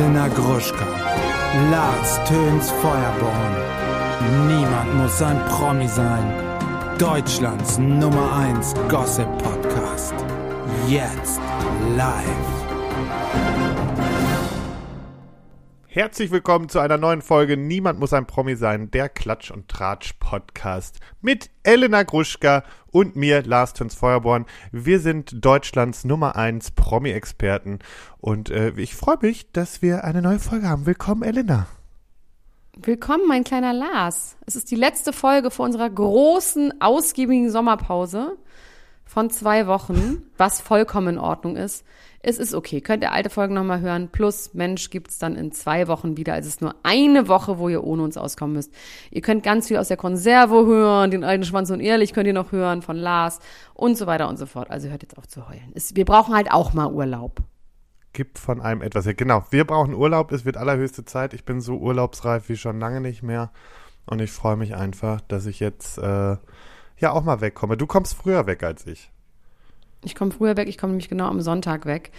Elena Gruschka, Lars Töns Feuerborn. Niemand muss ein Promi sein. Deutschlands Nummer 1 Gossip Podcast. Jetzt live. Herzlich willkommen zu einer neuen Folge Niemand muss ein Promi sein, der Klatsch und Tratsch Podcast mit Elena Gruschka und mir, Lars Töns Feuerborn. Wir sind Deutschlands Nummer 1 Promi-Experten und äh, ich freue mich, dass wir eine neue Folge haben. Willkommen, Elena. Willkommen, mein kleiner Lars. Es ist die letzte Folge vor unserer großen, ausgiebigen Sommerpause von zwei Wochen, was vollkommen in Ordnung ist. Es ist okay. Könnt ihr alte Folgen nochmal hören. Plus, Mensch, gibt's dann in zwei Wochen wieder. Also es ist nur eine Woche, wo ihr ohne uns auskommen müsst. Ihr könnt ganz viel aus der Konserve hören, den alten Schwanz und Ehrlich könnt ihr noch hören von Lars und so weiter und so fort. Also hört jetzt auf zu heulen. Es, wir brauchen halt auch mal Urlaub. Gibt von einem etwas. Ja, genau, wir brauchen Urlaub. Es wird allerhöchste Zeit. Ich bin so urlaubsreif wie schon lange nicht mehr. Und ich freue mich einfach, dass ich jetzt äh, ja auch mal wegkomme. Du kommst früher weg als ich. Ich komme früher weg, ich komme nämlich genau am Sonntag weg.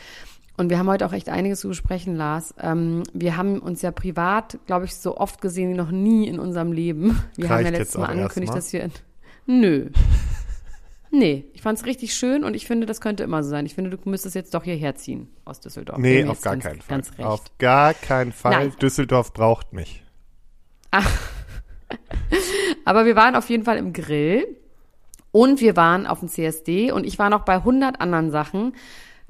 Und wir haben heute auch echt einiges zu besprechen, Lars. Ähm, wir haben uns ja privat, glaube ich, so oft gesehen wie noch nie in unserem Leben. Wir Reicht haben ja letztes Mal angekündigt, erstmal? dass wir. Nö. Nee, ich fand es richtig schön und ich finde, das könnte immer so sein. Ich finde, du müsstest jetzt doch hierher ziehen aus Düsseldorf. Nee, auf gar ganz, keinen Fall. Ganz recht. Auf gar keinen Fall. Nein. Düsseldorf braucht mich. Aber wir waren auf jeden Fall im Grill und wir waren auf dem CSD und ich war noch bei 100 anderen Sachen.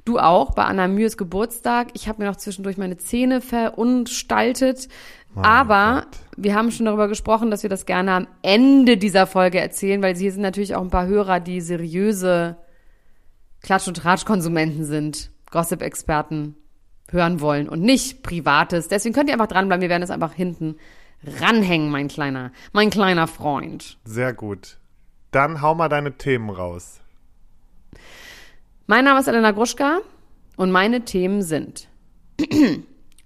Du auch, bei Anna Mühes Geburtstag. Ich habe mir noch zwischendurch meine Zähne verunstaltet. Mein Aber Gott. wir haben schon darüber gesprochen, dass wir das gerne am Ende dieser Folge erzählen, weil hier sind natürlich auch ein paar Hörer, die seriöse Klatsch- und Tratsch-Konsumenten sind, Gossip-Experten hören wollen und nicht Privates. Deswegen könnt ihr einfach dranbleiben. Wir werden es einfach hinten ranhängen, mein kleiner, mein kleiner Freund. Sehr gut. Dann hau mal deine Themen raus. Mein Name ist Elena Gruschka und meine Themen sind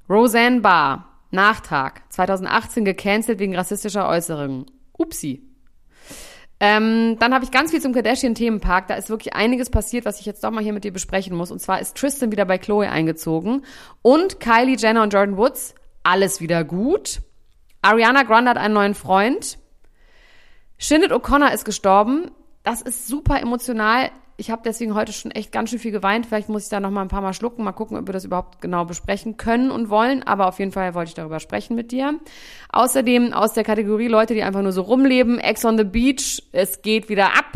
Roseanne Barr, Nachtrag, 2018 gecancelt wegen rassistischer Äußerungen. Upsi. Ähm, dann habe ich ganz viel zum Kardashian-Themenpark. Da ist wirklich einiges passiert, was ich jetzt doch mal hier mit dir besprechen muss. Und zwar ist Tristan wieder bei Chloe eingezogen. Und Kylie Jenner und Jordan Woods, alles wieder gut. Ariana Grande hat einen neuen Freund. Shinnet O'Connor ist gestorben. Das ist super emotional. Ich habe deswegen heute schon echt ganz schön viel geweint. Vielleicht muss ich da noch mal ein paar Mal schlucken. Mal gucken, ob wir das überhaupt genau besprechen können und wollen. Aber auf jeden Fall wollte ich darüber sprechen mit dir. Außerdem aus der Kategorie Leute, die einfach nur so rumleben. Ex on the Beach. Es geht wieder ab.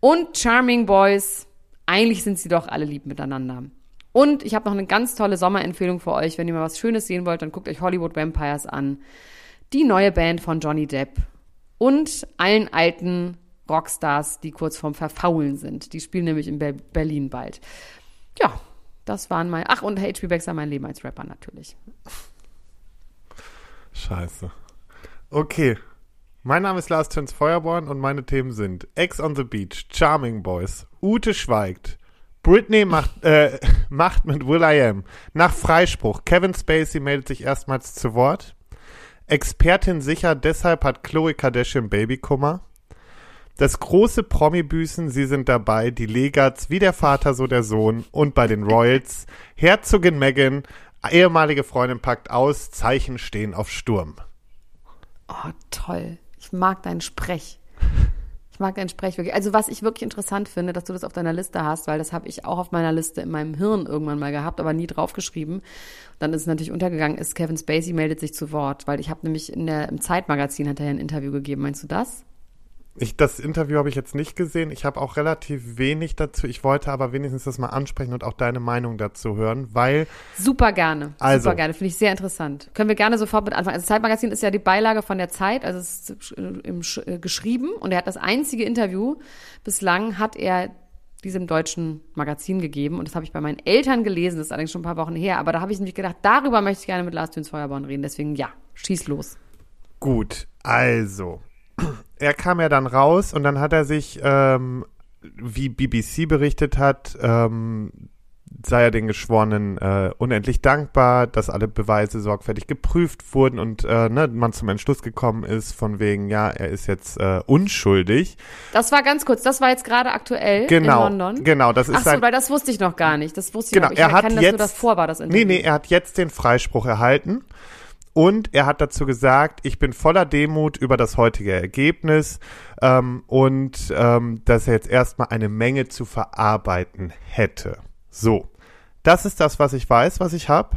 Und Charming Boys. Eigentlich sind sie doch alle lieb miteinander. Und ich habe noch eine ganz tolle Sommerempfehlung für euch. Wenn ihr mal was Schönes sehen wollt, dann guckt euch Hollywood Vampires an. Die neue Band von Johnny Depp und allen alten Rockstars, die kurz vorm Verfaulen sind. Die spielen nämlich in Ber Berlin bald. Ja, das waren mein. Ach, und H.P. Baxter, mein Leben als Rapper natürlich. Scheiße. Okay. Mein Name ist Lars Töns Feuerborn und meine Themen sind Ex on the Beach, Charming Boys, Ute schweigt, Britney macht, äh, macht mit Will I Am, nach Freispruch, Kevin Spacey meldet sich erstmals zu Wort, Expertin sicher, deshalb hat Chloe Kardashian Babykummer, das große Promi-Büßen, sie sind dabei, die Legats, wie der Vater, so der Sohn und bei den Royals, Herzogin Meghan, ehemalige Freundin packt aus, Zeichen stehen auf Sturm. Oh, toll. Ich mag deinen Sprech. Mag deinen Sprech wirklich. Also was ich wirklich interessant finde, dass du das auf deiner Liste hast, weil das habe ich auch auf meiner Liste in meinem Hirn irgendwann mal gehabt, aber nie draufgeschrieben. Dann ist es natürlich untergegangen, ist Kevin Spacey meldet sich zu Wort, weil ich habe nämlich in der, im Zeitmagazin hat er ja ein Interview gegeben. Meinst du das? Ich, das Interview habe ich jetzt nicht gesehen. Ich habe auch relativ wenig dazu. Ich wollte aber wenigstens das mal ansprechen und auch deine Meinung dazu hören, weil Super gerne. Also. Super gerne. Finde ich sehr interessant. Können wir gerne sofort mit anfangen. Also Zeitmagazin ist ja die Beilage von der Zeit, also es ist äh, im, äh, geschrieben und er hat das einzige Interview bislang hat er diesem deutschen Magazin gegeben und das habe ich bei meinen Eltern gelesen, das ist allerdings schon ein paar Wochen her, aber da habe ich nämlich gedacht, darüber möchte ich gerne mit Lars Düns Feuerborn reden, deswegen ja, schieß los. gut, also. Er kam ja dann raus und dann hat er sich, ähm, wie BBC berichtet hat, ähm, sei er den Geschworenen äh, unendlich dankbar, dass alle Beweise sorgfältig geprüft wurden und äh, ne, man zum Entschluss gekommen ist, von wegen, ja, er ist jetzt äh, unschuldig. Das war ganz kurz, das war jetzt gerade aktuell Genau, in London. genau, das ist Ach so, sein- weil das wusste ich noch gar nicht. Das wusste ich Genau, noch. Ich er hat erkenne, dass jetzt, nur das vor war, das Interview. Nee, nee, er hat jetzt den Freispruch erhalten und er hat dazu gesagt, ich bin voller Demut über das heutige Ergebnis ähm, und ähm, dass er jetzt erstmal eine Menge zu verarbeiten hätte. So, das ist das, was ich weiß, was ich habe.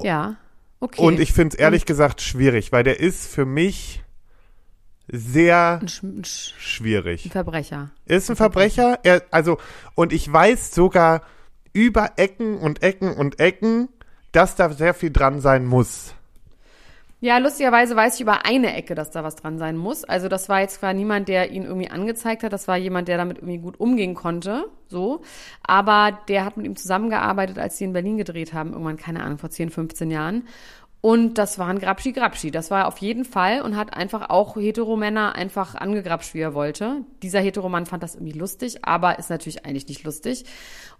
Ja, okay. Und ich finde es ehrlich gesagt schwierig, weil der ist für mich sehr Ein, Sch ein, Sch ein schwierig. Verbrecher. Er ist ein Verbrecher, er, also, und ich weiß sogar über Ecken und Ecken und Ecken, dass da sehr viel dran sein muss. Ja, lustigerweise weiß ich über eine Ecke, dass da was dran sein muss. Also das war jetzt zwar niemand, der ihn irgendwie angezeigt hat, das war jemand, der damit irgendwie gut umgehen konnte, so. Aber der hat mit ihm zusammengearbeitet, als sie in Berlin gedreht haben, irgendwann, keine Ahnung, vor 10, 15 Jahren. Und das war ein Grabschi Grabschi. Das war er auf jeden Fall und hat einfach auch Heteromänner einfach angegrapscht, wie er wollte. Dieser Heteromann fand das irgendwie lustig, aber ist natürlich eigentlich nicht lustig.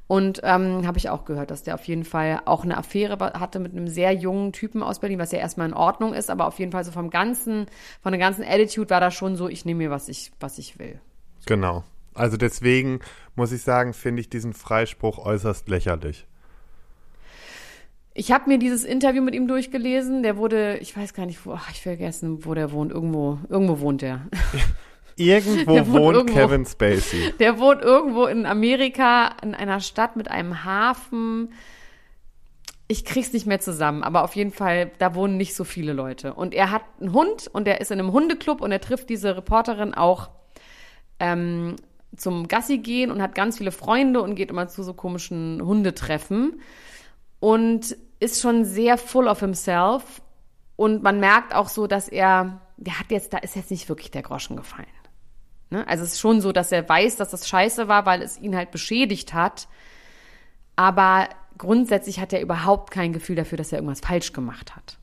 Und ähm, habe ich auch gehört, dass der auf jeden Fall auch eine Affäre hatte mit einem sehr jungen Typen aus Berlin, was ja erstmal in Ordnung ist, aber auf jeden Fall so vom ganzen, von der ganzen Attitude war da schon so, ich nehme mir, was ich, was ich will. Genau. Also deswegen muss ich sagen, finde ich diesen Freispruch äußerst lächerlich. Ich habe mir dieses Interview mit ihm durchgelesen. Der wurde, ich weiß gar nicht, wo, ach, ich vergessen, wo der wohnt. Irgendwo, irgendwo wohnt der. Irgendwo Der wohnt wohnt irgendwo. Kevin Spacey. Der wohnt irgendwo in Amerika, in einer Stadt mit einem Hafen. Ich krieg's nicht mehr zusammen, aber auf jeden Fall, da wohnen nicht so viele Leute. Und er hat einen Hund und er ist in einem Hundeclub und er trifft diese Reporterin auch ähm, zum Gassi gehen und hat ganz viele Freunde und geht immer zu so komischen Hundetreffen und ist schon sehr full of himself. Und man merkt auch so, dass er, der hat jetzt, da ist jetzt nicht wirklich der Groschen gefallen. Ne? Also es ist schon so, dass er weiß, dass das scheiße war, weil es ihn halt beschädigt hat. Aber grundsätzlich hat er überhaupt kein Gefühl dafür, dass er irgendwas falsch gemacht hat.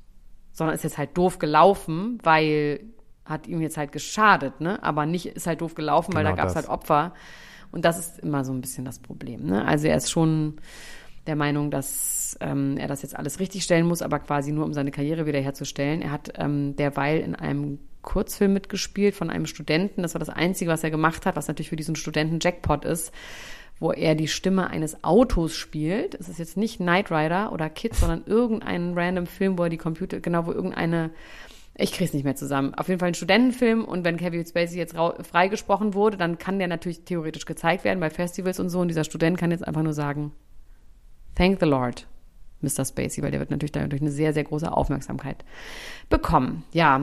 Sondern ist jetzt halt doof gelaufen, weil hat ihm jetzt halt geschadet, ne? Aber nicht ist halt doof gelaufen, weil Genau da gab es halt Opfer. Und das ist immer so ein bisschen das Problem, ne? Also er ist schon der Meinung, dass ähm, er das jetzt alles richtig stellen muss, aber quasi nur um seine Karriere wiederherzustellen. Er hat ähm, derweil in einem Kurzfilm mitgespielt von einem Studenten. Das war das Einzige, was er gemacht hat, was natürlich für diesen Studenten Jackpot ist, wo er die Stimme eines Autos spielt. Es ist jetzt nicht Knight Rider oder Kid, sondern irgendein random Film, wo er die Computer, genau, wo irgendeine ich krieg's nicht mehr zusammen. Auf jeden Fall ein Studentenfilm und wenn Kevin Spacey jetzt freigesprochen wurde, dann kann der natürlich theoretisch gezeigt werden bei Festivals und so und dieser Student kann jetzt einfach nur sagen, Thank the Lord, Mr. Spacey, weil der wird natürlich dadurch eine sehr, sehr große Aufmerksamkeit bekommen. Ja,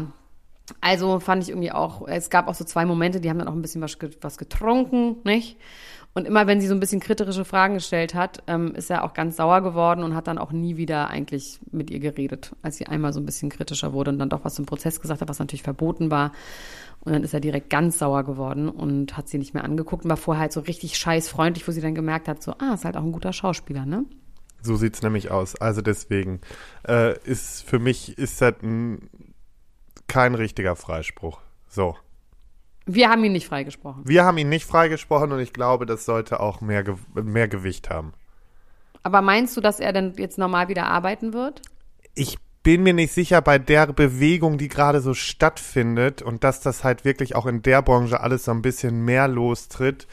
also fand ich irgendwie auch, es gab auch so zwei Momente, die haben dann auch ein bisschen was, was getrunken, nicht? Und immer wenn sie so ein bisschen kritische Fragen gestellt hat, ähm, ist er auch ganz sauer geworden und hat dann auch nie wieder eigentlich mit ihr geredet, als sie einmal so ein bisschen kritischer wurde und dann doch was zum Prozess gesagt hat, was natürlich verboten war. Und dann ist er direkt ganz sauer geworden und hat sie nicht mehr angeguckt und war vorher halt so richtig scheiß freundlich, wo sie dann gemerkt hat, so, ah, ist halt auch ein guter Schauspieler, ne? So sieht's nämlich aus. Also deswegen äh, ist für mich ist das ein, kein richtiger Freispruch. So. Wir haben ihn nicht freigesprochen. Wir haben ihn nicht freigesprochen und ich glaube, das sollte auch mehr, Ge mehr Gewicht haben. Aber meinst du, dass er denn jetzt normal wieder arbeiten wird? Ich bin mir nicht sicher bei der Bewegung, die gerade so stattfindet und dass das halt wirklich auch in der Branche alles so ein bisschen mehr lostritt.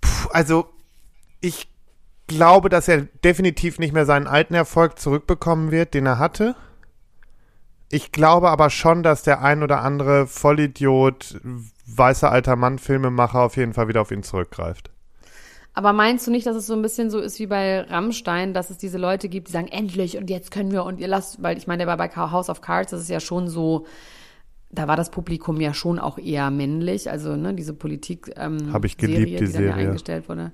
Puh, also ich glaube, dass er definitiv nicht mehr seinen alten Erfolg zurückbekommen wird, den er hatte. Ich glaube aber schon, dass der ein oder andere Vollidiot, weißer alter Mann, Filmemacher auf jeden Fall wieder auf ihn zurückgreift. Aber meinst du nicht, dass es so ein bisschen so ist wie bei Rammstein, dass es diese Leute gibt, die sagen, endlich und jetzt können wir und ihr lasst, weil ich meine, der war bei House of Cards, das ist ja schon so, da war das Publikum ja schon auch eher männlich, also ne, diese Politik ähm, Hab ich geliebt, die die dann ja Serie. eingestellt wurde.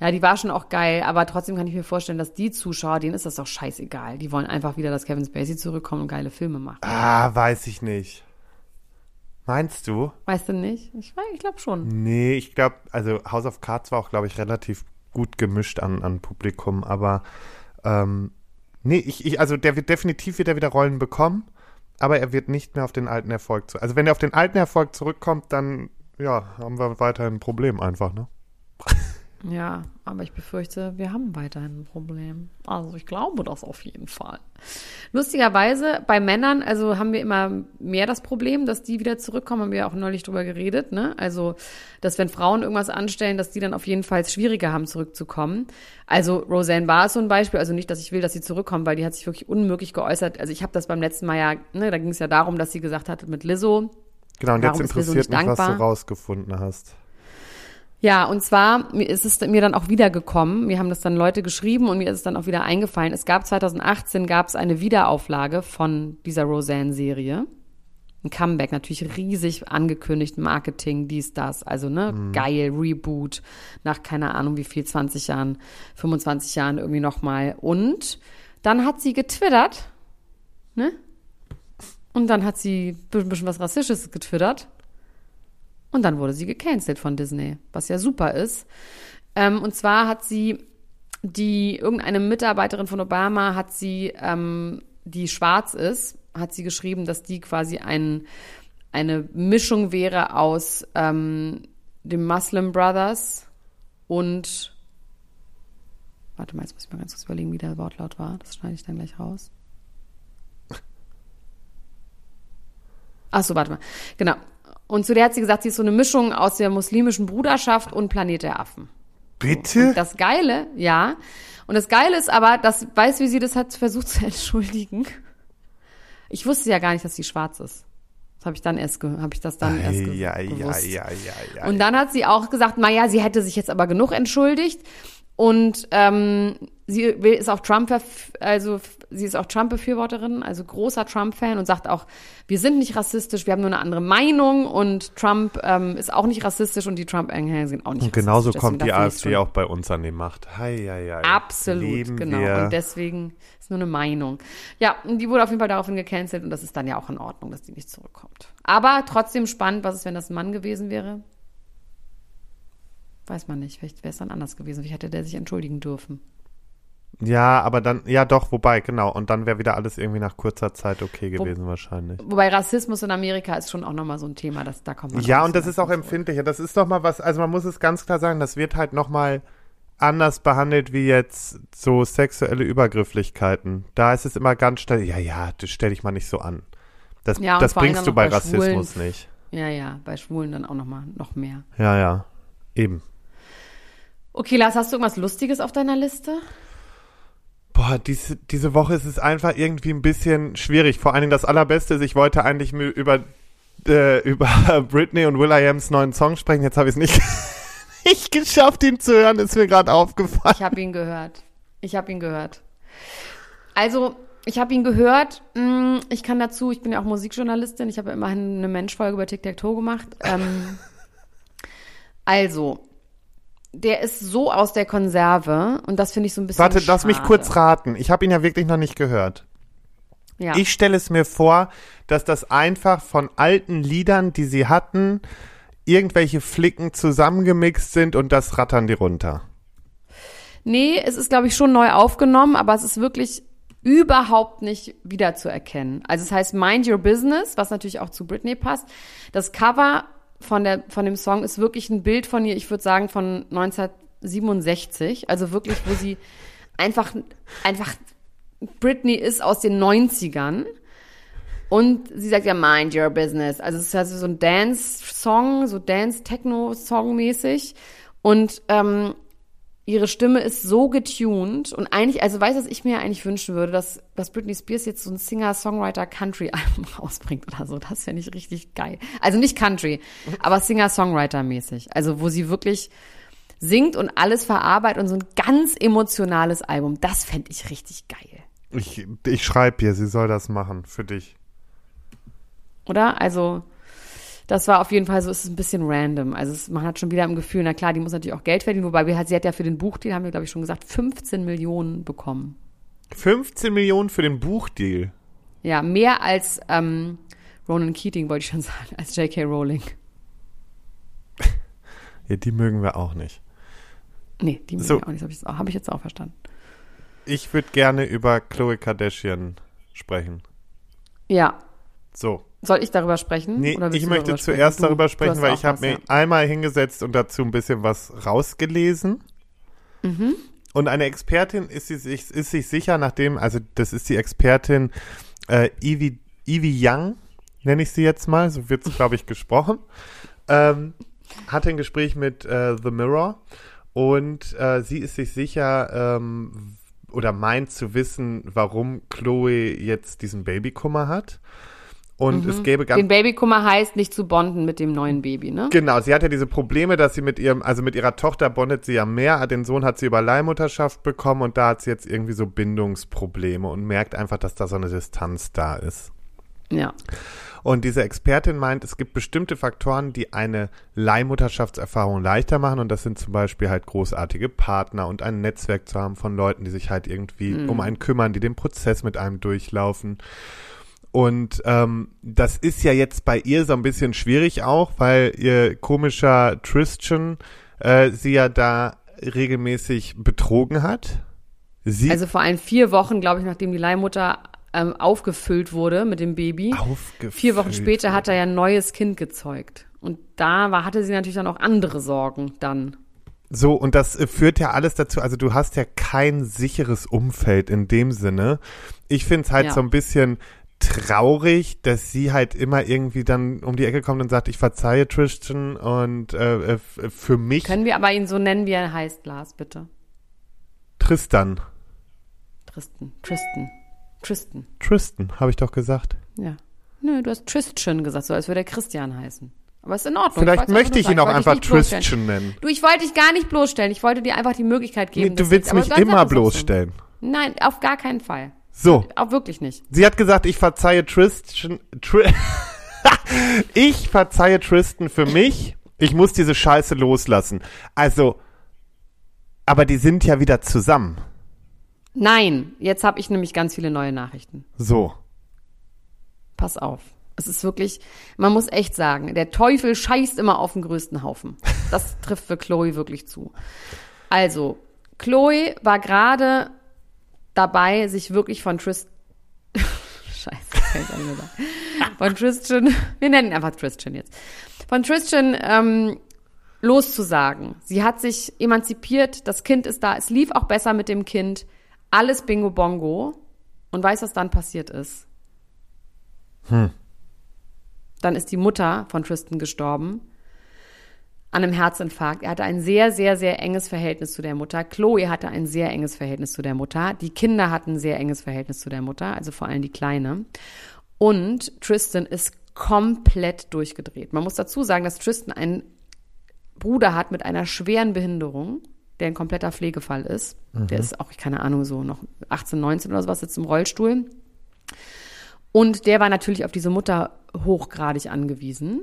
Ja, die war schon auch geil, aber trotzdem kann ich mir vorstellen, dass die Zuschauer, denen ist das doch scheißegal. Die wollen einfach wieder, dass Kevin Spacey zurückkommt und geile Filme macht. Ah, weiß ich nicht. Meinst du? Weißt du nicht? Ich, ich glaube schon. Nee, ich glaube, also House of Cards war auch, glaube ich, relativ gut gemischt an, an Publikum, aber ähm, nee, ich, ich, also der wird definitiv wieder wieder Rollen bekommen, aber er wird nicht mehr auf den alten Erfolg zu. Also wenn er auf den alten Erfolg zurückkommt, dann ja, haben wir weiterhin ein Problem einfach, ne? Ja, aber ich befürchte, wir haben weiterhin ein Problem. Also ich glaube das auf jeden Fall. Lustigerweise bei Männern, also haben wir immer mehr das Problem, dass die wieder zurückkommen, haben wir auch neulich drüber geredet, ne? Also, dass wenn Frauen irgendwas anstellen, dass die dann auf jeden Fall es schwieriger haben, zurückzukommen. Also Roseanne ist so ein Beispiel, also nicht, dass ich will, dass sie zurückkommen, weil die hat sich wirklich unmöglich geäußert. Also ich habe das beim letzten Mal ja, ne, da ging es ja darum, dass sie gesagt hat mit Lizzo. Genau, und jetzt interessiert mich, was du rausgefunden hast. Ja, und zwar ist es mir dann auch wiedergekommen. Mir haben das dann Leute geschrieben und mir ist es dann auch wieder eingefallen. Es gab 2018 gab es eine Wiederauflage von dieser Roseanne-Serie. Ein Comeback, natürlich riesig angekündigt, Marketing, dies, das. Also, ne, geil, Reboot nach keine Ahnung wie viel, 20 Jahren, 25 Jahren irgendwie nochmal. Und dann hat sie getwittert, ne? Und dann hat sie ein bisschen was Rassistisches getwittert. Und dann wurde sie gecancelt von Disney, was ja super ist. Ähm, und zwar hat sie die, irgendeine Mitarbeiterin von Obama hat sie, ähm, die schwarz ist, hat sie geschrieben, dass die quasi ein, eine Mischung wäre aus ähm, dem Muslim Brothers und warte mal, jetzt muss ich mal ganz kurz überlegen, wie der Wortlaut war. Das schneide ich dann gleich raus. Ach so, warte mal. Genau. Und zu der hat sie gesagt, sie ist so eine Mischung aus der muslimischen Bruderschaft und Planet der Affen. Bitte? Das Geile, ja. Und das Geile ist aber, dass, weißt du, wie sie das hat versucht zu entschuldigen? Ich wusste ja gar nicht, dass sie schwarz ist. Das habe ich dann erst, habe ich das dann erst ge ja, ja, gewusst. ja, ja, ja. Und dann hat sie auch gesagt, naja, sie hätte sich jetzt aber genug entschuldigt. Und ähm, sie ist auch Trump, also sie ist auch Trump-Befürworterin, also großer Trump-Fan und sagt auch, wir sind nicht rassistisch, wir haben nur eine andere Meinung und Trump ähm, ist auch nicht rassistisch und die Trump-Anhänger sind auch nicht Und genauso rassistisch. kommt die AfD auch bei uns an die Macht. Hei, hei, hei. Absolut, genau. Wir. Und deswegen ist nur eine Meinung. Ja, und die wurde auf jeden Fall daraufhin gecancelt und das ist dann ja auch in Ordnung, dass die nicht zurückkommt. Aber trotzdem spannend, was ist, wenn das ein Mann gewesen wäre? Weiß man nicht. Vielleicht wäre es dann anders gewesen. Wie hätte der sich entschuldigen dürfen? ja, aber dann, ja doch, wobei, genau. Und dann wäre wieder alles irgendwie nach kurzer Zeit okay Wo- gewesen wahrscheinlich. Wobei Rassismus in Amerika ist schon auch nochmal so ein Thema, das, da kommt man Ja, und das ist auch empfindlicher. Das ist doch mal was, also man muss es ganz klar sagen, das wird halt nochmal anders behandelt wie jetzt so sexuelle Übergrifflichkeiten. Da ist es immer ganz schnell, ja, ja, das stell dich mal nicht so an. Das, Ja, das bringst du bei bei Rassismus Schwulen. nicht. Ja, ja, bei Schwulen dann auch nochmal noch mehr. Ja, ja, eben. Okay, Lars, hast du irgendwas Lustiges auf deiner Liste? Boah, diese, diese Woche ist es einfach irgendwie ein bisschen schwierig. Vor allen Dingen das Allerbeste ist, ich wollte eigentlich über, äh, über Britney und Will.i.ams neuen Song sprechen. Jetzt habe ich es nicht, nicht geschafft, ihn zu hören. Ist mir gerade aufgefallen. Ich habe ihn gehört. Ich habe ihn gehört. Also, ich habe ihn gehört. Mm, Ich kann dazu, ich bin ja auch Musikjournalistin. Ich habe ja immerhin eine Menschfolge über Tic-Tac-Toe gemacht. Ähm, also, der ist so aus der Konserve und das finde ich so ein bisschen Warte, lass mich schade. kurz raten. Ich habe ihn ja wirklich noch nicht gehört. Ja. Ich stelle es mir vor, dass das einfach von alten Liedern, die sie hatten, irgendwelche Flicken zusammengemixt sind und das rattern die runter. Nee, es ist, glaube ich, schon neu aufgenommen, aber es ist wirklich überhaupt nicht wiederzuerkennen. Also es heißt Mind Your Business, was natürlich auch zu Britney passt. Das Cover von, der, von dem Song ist wirklich ein Bild von ihr, ich würde sagen von 1967. Also wirklich, wo sie einfach, einfach Britney ist aus den 90ern. Und sie sagt ja, mind your business. Also es ist also so ein Dance-Song, so Dance-Techno-Song mäßig. Und ähm, ihre Stimme ist so getuned und eigentlich, also weißt du, was ich mir eigentlich wünschen würde, dass, dass Britney Spears jetzt so ein Singer-Songwriter-Country-Album rausbringt oder so. Das fände ich richtig geil. Also nicht Country, aber Singer-Songwriter-mäßig. Also wo sie wirklich singt und alles verarbeitet und so ein ganz emotionales Album. Das fände ich richtig geil. Ich, ich schreibe ihr, sie soll das machen für dich. Oder? Also, das war auf jeden Fall so, es ist ein bisschen random. Also, es, man hat schon wieder im Gefühl, na klar, die muss natürlich auch Geld verdienen, wobei wir, sie hat ja für den Buchdeal, haben wir, glaube ich, schon gesagt, 15 Millionen bekommen. 15 Millionen für den Buchdeal. Ja, mehr als ähm, Ronan Keating, wollte ich schon sagen, als J.K. Rowling. Ja, die mögen wir auch nicht. Nee, die So. so. auch nicht, habe ich, hab ich jetzt auch verstanden. Ich würde gerne über Chloe Kardashian sprechen. Ja, So, Soll ich darüber sprechen? Nee, ich du möchte darüber sprechen? zuerst Du- darüber du sprechen, hast weil ich habe mir ja. einmal hingesetzt und dazu ein bisschen was rausgelesen. Mhm. Und eine Expertin ist, sich, ist sich sicher, nachdem, also das ist die Expertin äh, Ivy, Ivy Young, nenne ich sie jetzt mal, so wird es, glaube ich, gesprochen, ähm, hatte ein Gespräch mit äh, The Mirror und äh, sie ist sich sicher ähm, oder meint zu wissen, warum Chloe jetzt diesen Babykummer hat. Und es gäbe ganz Den Babykummer heißt nicht zu bonden mit dem neuen Baby, ne? Genau, sie hat ja diese Probleme, dass sie mit ihrem, also mit ihrer Tochter bondet sie ja mehr. Den Sohn hat sie über Leihmutterschaft bekommen und da hat sie jetzt irgendwie so Bindungsprobleme und merkt einfach, dass da so eine Distanz da ist. Ja. Und diese Expertin meint, es gibt bestimmte Faktoren, die eine Leihmutterschaftserfahrung leichter machen. Und das sind zum Beispiel halt großartige Partner und ein Netzwerk zu haben von Leuten, die sich halt irgendwie um einen kümmern, die den Prozess mit einem durchlaufen. Und ähm, das ist ja jetzt bei ihr so ein bisschen schwierig auch, weil ihr komischer Tristan äh, sie ja da regelmäßig betrogen hat. Sie Also vor allem vier Wochen, glaube ich, nachdem die Leihmutter ähm, aufgefüllt wurde mit dem Baby. aufgefüllt. Vier Wochen später hat er ja ein neues Kind gezeugt. Und da war, hatte sie natürlich dann auch andere Sorgen dann. So, und das äh, führt ja alles dazu, also du hast ja kein sicheres Umfeld in dem Sinne. Ich finde es halt Ja. so ein bisschen traurig, dass sie halt immer irgendwie dann um die Ecke kommt und sagt, ich verzeihe Tristan und äh, äh, f- für mich Können wir aber ihn so nennen, wie er heißt, Lars, bitte? Tristan. Tristan. Tristan. Tristan. Tristan, habe ich doch gesagt. Ja. Nö, du hast Tristan gesagt, so als würde er Christian heißen. Aber ist in Ordnung. Vielleicht wollt's möchte ich ihn auch einfach. Tristan nennen. Du, ich wollte dich gar nicht bloßstellen. Ich wollte dir einfach die Möglichkeit geben. Nee, du willst ich- mich immer bloßstellen. Nein, auf gar keinen Fall. So, Auch wirklich nicht. sie hat gesagt, ich verzeihe Tristan. Tri ich verzeihe Tristan für mich. Ich muss diese Scheiße loslassen. Also, aber die sind ja wieder zusammen. Nein, jetzt habe ich nämlich ganz viele neue Nachrichten. So. Pass auf. Es ist wirklich, man muss echt sagen, der Teufel scheißt immer auf den größten Haufen. Das trifft für Chloe wirklich zu. Also, Chloe war gerade dabei, sich wirklich von Tristan, Scheiße. Von Tristan, wir nennen ihn einfach Tristan jetzt. Von Tristan ähm, loszusagen. Sie hat sich emanzipiert, das Kind ist da, es lief auch besser mit dem Kind. Alles Bingo Bongo. Und weißt, was dann passiert ist? Dann ist die Mutter von Tristan gestorben an einem Herzinfarkt. Er hatte ein sehr, sehr, sehr enges Verhältnis zu der Mutter. Chloe hatte ein sehr enges Verhältnis zu der Mutter. Die Kinder hatten ein sehr enges Verhältnis zu der Mutter, also vor allem die Kleine. Und Tristan ist komplett durchgedreht. Man muss dazu sagen, dass Tristan einen Bruder hat mit einer schweren Behinderung, der ein kompletter Pflegefall ist. Der ist auch, keine Ahnung, so noch 18, 19 oder sowas, sitzt im Rollstuhl. Und der war natürlich auf diese Mutter hochgradig angewiesen.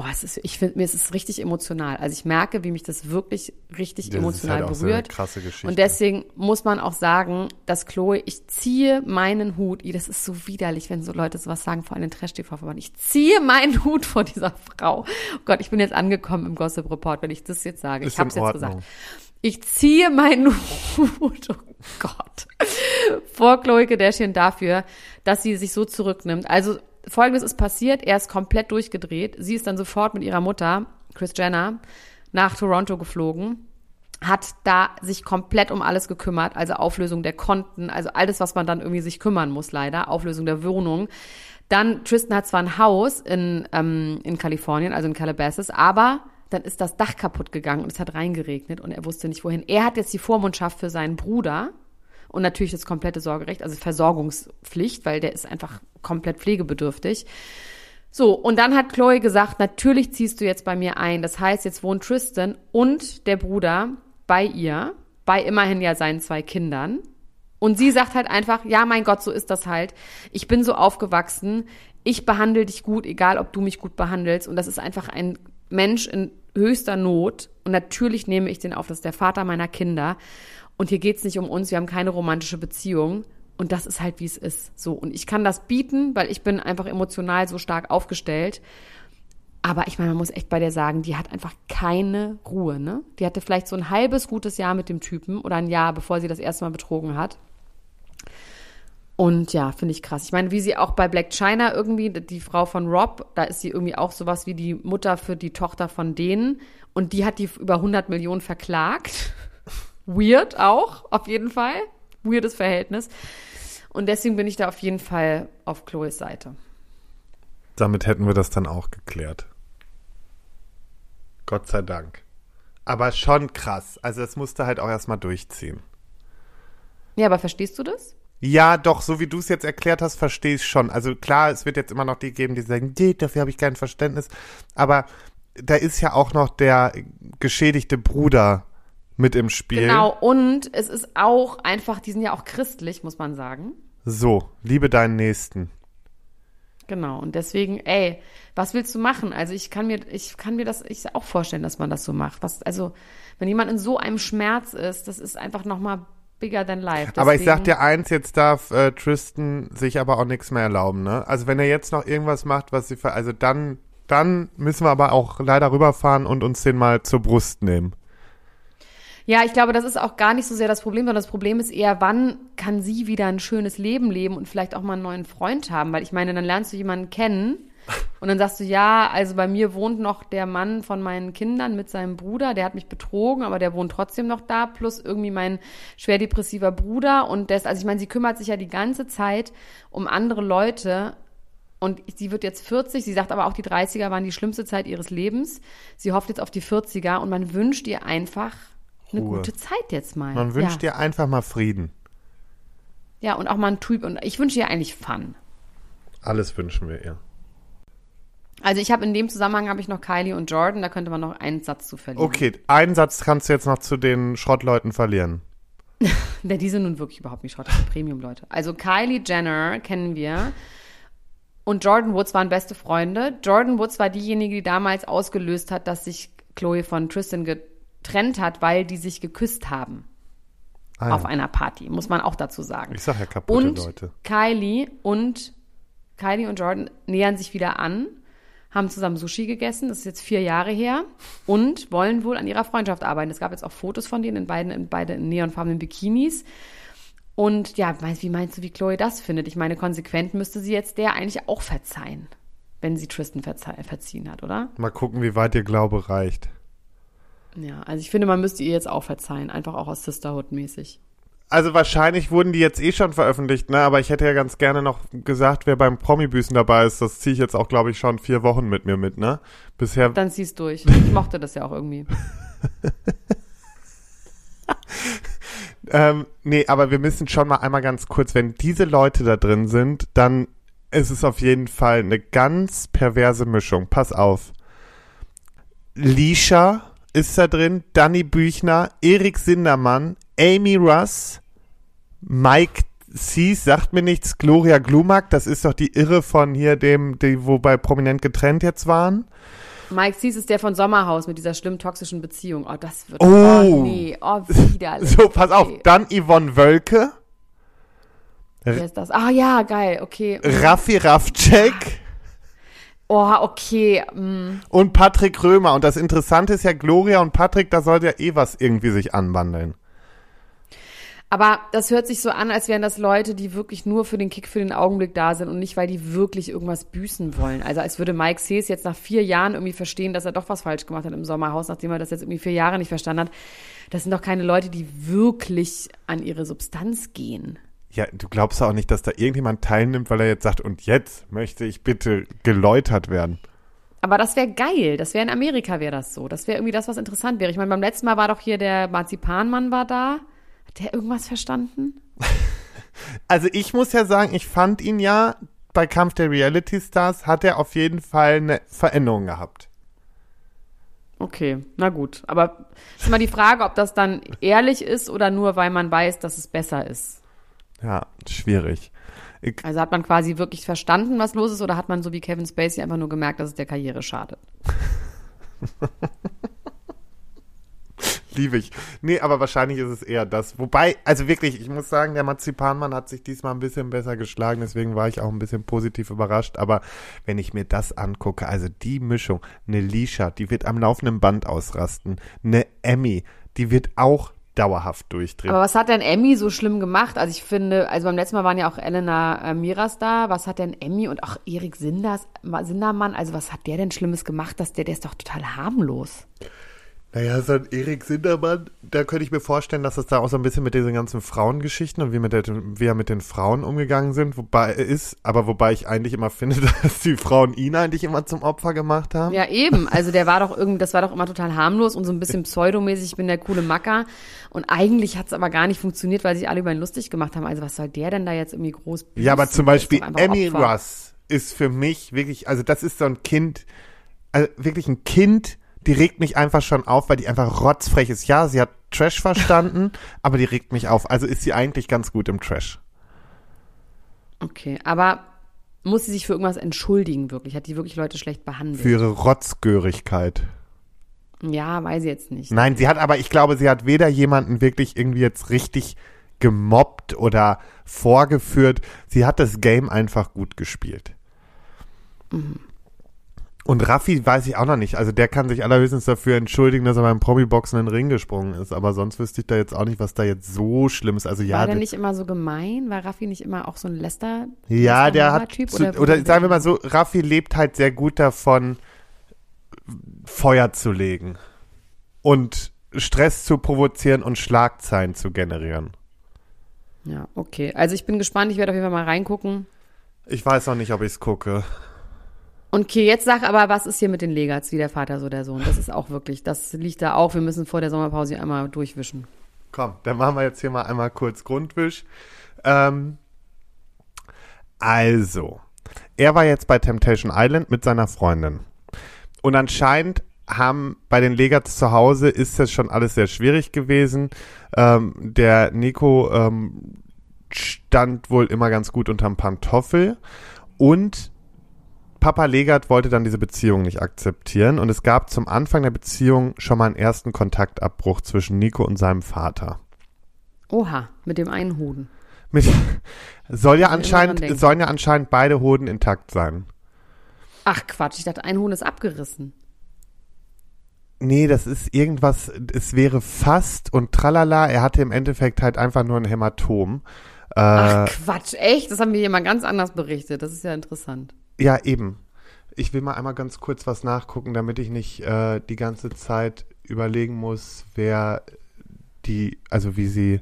Oh, es ist, ich finde, mir ist es richtig emotional. Also ich merke, wie mich das wirklich richtig Das ist emotional halt auch so eine berührt. krasse Geschichte. Und deswegen muss man auch sagen, dass Chloe, ich ziehe meinen Hut, das ist so widerlich, wenn so Leute sowas sagen, vor allem Trash-TV-Verband. Ich ziehe meinen Hut vor dieser Frau. Oh Gott, ich bin jetzt angekommen im Gossip Report, wenn ich das jetzt sage. Ist ich habe es jetzt gesagt. Ich ziehe meinen Hut, oh Gott, vor Chloe Kardashian dafür, dass sie sich so zurücknimmt. Also folgendes ist passiert, er ist komplett durchgedreht. Sie ist dann sofort mit ihrer Mutter, Chris Jenner, nach Toronto geflogen, hat da sich komplett um alles gekümmert, also Auflösung der Konten, also alles, was man dann irgendwie sich kümmern muss, leider, Auflösung der Wohnung. Dann, Tristan hat zwar ein Haus in, ähm, in Kalifornien, also in Calabasas, aber dann ist das Dach kaputt gegangen und es hat reingeregnet und er wusste nicht wohin. Er hat jetzt die Vormundschaft für seinen Bruder und natürlich das komplette Sorgerecht, also Versorgungspflicht, weil der ist einfach komplett pflegebedürftig. So, und dann hat Chloe gesagt, natürlich ziehst du jetzt bei mir ein. Das heißt, jetzt wohnt Tristan und der Bruder bei ihr, bei immerhin ja seinen zwei Kindern. Und sie sagt halt einfach, ja, mein Gott, so ist das halt. Ich bin so aufgewachsen. Ich behandle dich gut, egal ob du mich gut behandelst. Und das ist einfach ein Mensch in höchster Not. Und natürlich nehme ich den auf. Das ist der Vater meiner Kinder. Und hier geht's nicht um uns. Wir haben keine romantische Beziehung. Und das ist halt, wie es ist. So. Und ich kann das bieten, weil ich bin einfach emotional so stark aufgestellt. Aber ich meine, man muss echt bei der sagen, die hat einfach keine Ruhe, ne? Die hatte vielleicht so ein halbes gutes Jahr mit dem Typen oder ein Jahr, bevor sie das erste Mal betrogen hat. Und ja, finde ich krass. Ich meine, wie sie auch bei Black China irgendwie, die Frau von Rob, da ist sie irgendwie auch sowas wie die Mutter für die Tochter von denen. Und die hat die über 100 Millionen verklagt. Weird auch, auf jeden Fall. Weirdes Verhältnis. Und deswegen bin ich da auf jeden Fall auf Chloes Seite. Damit hätten wir das dann auch geklärt. Gott sei Dank. Aber schon krass. Also das musste halt auch erstmal durchziehen. Ja, aber verstehst du das? Ja, doch, so wie du es jetzt erklärt hast, verstehe ich schon. Also klar, es wird jetzt immer noch die geben, die sagen, nee, dafür habe ich kein Verständnis. Aber da ist ja auch noch der geschädigte Bruder mit im Spiel. Genau, und es ist auch einfach, die sind ja auch christlich, muss man sagen. So, liebe deinen Nächsten. Genau, und deswegen, ey, was willst du machen? Also ich kann mir, ich kann mir das ich auch vorstellen, dass man das so macht. Was, also, wenn jemand in so einem Schmerz ist, das ist einfach nochmal bigger than life. aber ich sag dir eins, jetzt darf äh, Tristan sich aber auch nichts mehr erlauben, ne? Also wenn er jetzt noch irgendwas macht, was sie also dann, dann müssen wir aber auch leider rüberfahren und uns den mal zur Brust nehmen. Ja, ich glaube, das ist auch gar nicht so sehr das Problem, sondern das Problem ist eher, wann kann sie wieder ein schönes Leben leben und vielleicht auch mal einen neuen Freund haben? Weil ich meine, dann lernst du jemanden kennen und dann sagst du, ja, also bei mir wohnt noch der Mann von meinen Kindern mit seinem Bruder, der hat mich betrogen, aber der wohnt trotzdem noch da, plus irgendwie mein schwer depressiver Bruder. Und das, also ich meine, sie kümmert sich ja die ganze Zeit um andere Leute. Und sie wird jetzt 40, sie sagt aber auch, die 30er waren die schlimmste Zeit ihres Lebens. Sie hofft jetzt auf die 40er und man wünscht ihr einfach eine Ruhe. gute Zeit jetzt mal. Man wünscht ja. dir einfach mal Frieden. Ja, und auch mal ein Typ. Und ich wünsche ihr eigentlich Fun. Alles wünschen wir ihr. Also ich habe in dem Zusammenhang habe ich noch Kylie und Jordan, da könnte man noch einen Satz zu verlieren. Okay, einen Satz kannst du jetzt noch zu den Schrottleuten verlieren. Denn die sind nun wirklich überhaupt nicht Schrott, das sind Premium-Leute. Also Kylie Jenner kennen wir und Jordan Woods waren beste Freunde. Jordan Woods war diejenige, die damals ausgelöst hat, dass sich Chloe von Tristan getrennt hat, weil die sich geküsst haben. Ah, ja. Auf einer Party, muss man auch dazu sagen. Ich sag ja kaputte und Leute. Kylie und Kylie und Jordan nähern sich wieder an, haben zusammen Sushi gegessen, das ist jetzt vier Jahre her, und wollen wohl an ihrer Freundschaft arbeiten. Es gab jetzt auch Fotos von denen in beiden, in beide in neonfarbenen Bikinis. Und ja, wie meinst du, wie Chloe das findet? Ich meine, konsequent müsste sie jetzt der eigentlich auch verzeihen, wenn sie Tristan verziehen hat, oder? Mal gucken, wie weit ihr Glaube reicht. Ja, also ich finde, man müsste ihr jetzt auch verzeihen, einfach auch aus Sisterhood-mäßig. Also wahrscheinlich wurden die jetzt eh schon veröffentlicht, ne? Aber ich hätte ja ganz gerne noch gesagt, wer beim Promi-Büßen dabei ist. Das ziehe ich jetzt auch, glaube ich, schon vier Wochen mit mir mit, ne? Bisher. Dann zieh's durch. Ich mochte das ja auch irgendwie. Ähm, nee, aber wir müssen schon mal einmal ganz kurz, wenn diese Leute da drin sind, dann ist es auf jeden Fall eine ganz perverse Mischung. Pass auf. Lisha ist da drin, Danny Büchner, Erik Sindermann, Amy Russ, Mike Sees, sagt mir nichts, Gloria Glumack, das ist doch die Irre von hier dem, die wo bei Prominent getrennt jetzt waren. Mike Sees ist der von Sommerhaus mit dieser schlimmen toxischen Beziehung. Oh, das wird. Oh. Oh, nee. Oh, widerlich. So, pass auf, dann Yvonne Wölke, Wer ist das? Ah, ja, geil. Okay. Raffi Raffcek. Oh, okay. mm. Und Patrick Römer. Und das Interessante ist ja, Gloria und Patrick, da sollte ja eh was irgendwie sich anbandeln. Aber das hört sich so an, als wären das Leute, die wirklich nur für den Kick für den Augenblick da sind und nicht, weil die wirklich irgendwas büßen wollen. Also als würde Mike Sees jetzt nach vier Jahren irgendwie verstehen, dass er doch was falsch gemacht hat im Sommerhaus, nachdem er das jetzt irgendwie vier Jahre nicht verstanden hat. Das sind doch keine Leute, die wirklich an ihre Substanz gehen. Ja, du glaubst ja auch nicht, dass da irgendjemand teilnimmt, weil er jetzt sagt, und jetzt möchte ich bitte geläutert werden. Aber das wäre geil. Das wäre in Amerika wäre das so. Das wäre irgendwie das, was interessant wäre. Ich meine, beim letzten Mal war doch hier der Marzipanmann war da. Hat der irgendwas verstanden? Also ich muss ja sagen, ich fand ihn ja bei Kampf der Reality Stars hat er auf jeden Fall eine Veränderung gehabt. Okay, na gut. Aber ist immer die Frage, ob das dann ehrlich ist oder nur, weil man weiß, dass es besser ist. Ja, schwierig. Ich, Also hat man quasi wirklich verstanden, was los ist, oder hat man so wie Kevin Spacey einfach nur gemerkt, dass es der Karriere schadet? liebe ich. Nee, aber wahrscheinlich ist es eher das. Wobei, also wirklich, ich muss sagen, der Marzipanmann hat sich diesmal ein bisschen besser geschlagen, deswegen war ich auch ein bisschen positiv überrascht. Aber wenn ich mir das angucke, also die Mischung, eine Lisha, die wird am laufenden Band ausrasten, eine Emmy, die wird auch dauerhaft durchdreht. Aber was hat denn Emmy so schlimm gemacht? Also ich finde, also beim letzten Mal waren ja auch Elena äh, Miras da. Was hat denn Emmy und auch Erik Sindermann, also was hat der denn Schlimmes gemacht, dass der, der ist doch total harmlos. Naja, so ein Erik Sindermann, da könnte ich mir vorstellen, dass es da auch so ein bisschen mit diesen ganzen Frauengeschichten und wie, mit der, wie er mit den Frauen umgegangen sind, wobei er ist, aber wobei ich eigentlich immer finde, dass die Frauen ihn eigentlich immer zum Opfer gemacht haben. Ja, eben. Also der war doch irgendwie, das war doch immer total harmlos und so ein bisschen pseudomäßig, ich bin der coole Macker. Und eigentlich hat es aber gar nicht funktioniert, weil sich alle über ihn lustig gemacht haben. Also was soll der denn da jetzt irgendwie groß Ja, aber zum Beispiel Emmy. Russ ist für mich wirklich, also das ist so ein Kind, also wirklich ein Kind, die regt mich einfach schon auf, weil die einfach rotzfrech ist. Ja, sie hat Trash verstanden, aber die regt mich auf. Also ist sie eigentlich ganz gut im Trash. Okay, aber muss sie sich für irgendwas entschuldigen, wirklich? Hat die wirklich Leute schlecht behandelt? Für ihre Rotzgörigkeit. ja, weiß ich jetzt nicht. Nein, sie hat aber, ich glaube, sie hat weder jemanden wirklich irgendwie jetzt richtig gemobbt oder vorgeführt. Sie hat das Game einfach gut gespielt. Und Raffi weiß ich auch noch nicht. Also der kann sich allerhöchstens dafür entschuldigen, dass er beim Promi-Boxen in den Ring gesprungen ist. Aber sonst wüsste ich da jetzt auch nicht, was da jetzt so schlimm ist. Also ja, war der nicht immer so gemein? War Raffi nicht immer auch so ein Lester? Ja, der hat, Typ zu, oder, sagen wir mal so, Raffi lebt halt sehr gut davon, Feuer zu legen und Stress zu provozieren und Schlagzeilen zu generieren. Ja, okay. Also ich bin gespannt, ich werde auf jeden Fall mal reingucken. Ich weiß noch nicht, ob ich es gucke. Und okay, jetzt sag aber, was ist hier mit den Legats, wie der Vater, so der Sohn? Das ist auch wirklich, das liegt da auch. Wir müssen vor der Sommerpause einmal durchwischen. Komm, dann machen wir jetzt hier mal einmal kurz Grundwisch. Ähm, also, er war jetzt bei Temptation Island mit seiner Freundin. Und anscheinend haben bei den Legats zu Hause ist das schon alles sehr schwierig gewesen. Ähm, der Nico ähm, stand wohl immer ganz gut unterm Pantoffel und Papa Legat wollte dann diese Beziehung nicht akzeptieren und es gab zum Anfang der Beziehung schon mal einen ersten Kontaktabbruch zwischen Nico und seinem Vater. Oha, mit dem einen Hoden. Mit, soll ja anscheinend, sollen ja anscheinend beide Hoden intakt sein. Ach Quatsch, ich dachte, ein Hoden ist abgerissen. Nee, das ist irgendwas, es wäre fast und tralala, er hatte im Endeffekt halt einfach nur ein Hämatom. Äh, Ach Quatsch, echt? Das haben wir hier mal ganz anders berichtet. Das ist ja interessant. Ja, eben. Ich will mal einmal ganz kurz was nachgucken, damit ich nicht äh, die ganze Zeit überlegen muss, wer die, also wie sie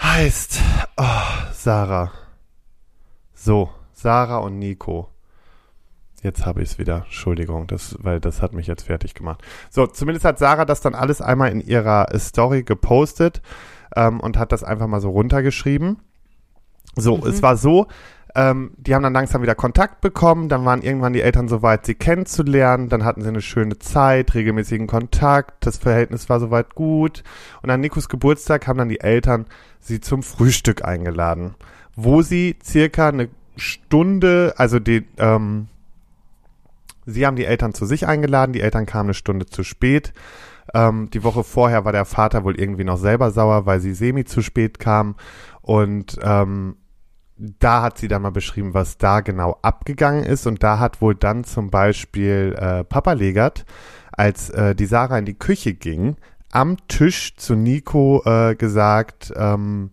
heißt. Oh, Sarah. So, Sarah und Nico. Jetzt habe ich es wieder. Entschuldigung, das, weil das hat mich jetzt fertig gemacht. So, zumindest hat Sarah das dann alles einmal in ihrer äh, Story gepostet ähm, und hat das einfach mal so runtergeschrieben. So, es war so, ähm, die haben dann langsam wieder Kontakt bekommen, dann waren irgendwann die Eltern soweit, sie kennenzulernen, dann hatten sie eine schöne Zeit, regelmäßigen Kontakt, das Verhältnis war soweit gut. Und an Nikos Geburtstag haben dann die Eltern sie zum Frühstück eingeladen, wo sie circa eine Stunde, also die, ähm, sie haben die Eltern zu sich eingeladen, die Eltern kamen eine Stunde zu spät, ähm, die Woche vorher war der Vater wohl irgendwie noch selber sauer, weil sie semi zu spät kam. Und ähm, da hat sie dann mal beschrieben, was da genau abgegangen ist. Und da hat wohl dann zum Beispiel äh, Papa Legert, als äh, die Sarah in die Küche ging, am Tisch zu Nico äh, gesagt, ähm,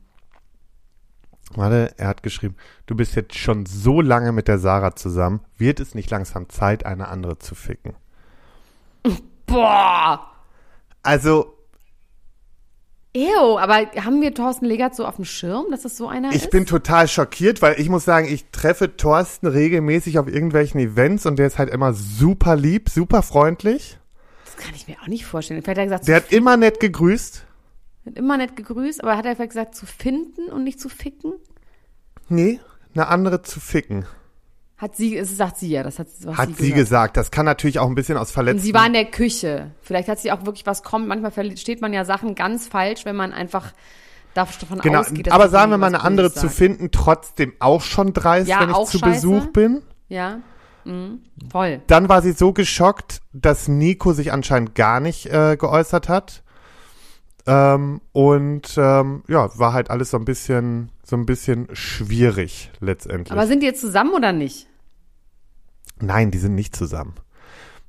warte, er hat geschrieben, du bist jetzt schon so lange mit der Sarah zusammen, wird es nicht langsam Zeit, eine andere zu ficken? Boah! Also, Ew, aber haben wir Thorsten Legert so auf dem Schirm, dass das so einer Ich ist? bin total schockiert, weil ich muss sagen, ich treffe Thorsten regelmäßig auf irgendwelchen Events und der ist halt immer super lieb, super freundlich. das kann ich mir auch nicht vorstellen. Vielleicht hat er gesagt, Der hat immer nett gegrüßt. hat immer nett gegrüßt, aber hat er vielleicht gesagt, zu finden und nicht zu ficken? Nee, eine andere zu ficken. Hat sie, es sagt sie ja, das hat, was Hat sie gesagt. Das kann natürlich auch ein bisschen aus Und Verletzten. sie war in der Küche. Vielleicht hat sie auch wirklich was kommen. Manchmal versteht man ja Sachen ganz falsch, wenn man einfach davon genau, ausgeht. aber sagen wir mal, eine andere Böses zu sagt. finden, trotzdem auch schon dreist, Ja, wenn ich zu scheiße. Besuch bin. Ja, mhm. voll. Dann war sie so geschockt, dass Nico sich anscheinend gar nicht äh, geäußert hat. Ähm, und ähm, ja, war halt alles so ein bisschen, so ein bisschen schwierig letztendlich. Aber sind die jetzt zusammen oder nicht? Nein, die sind nicht zusammen.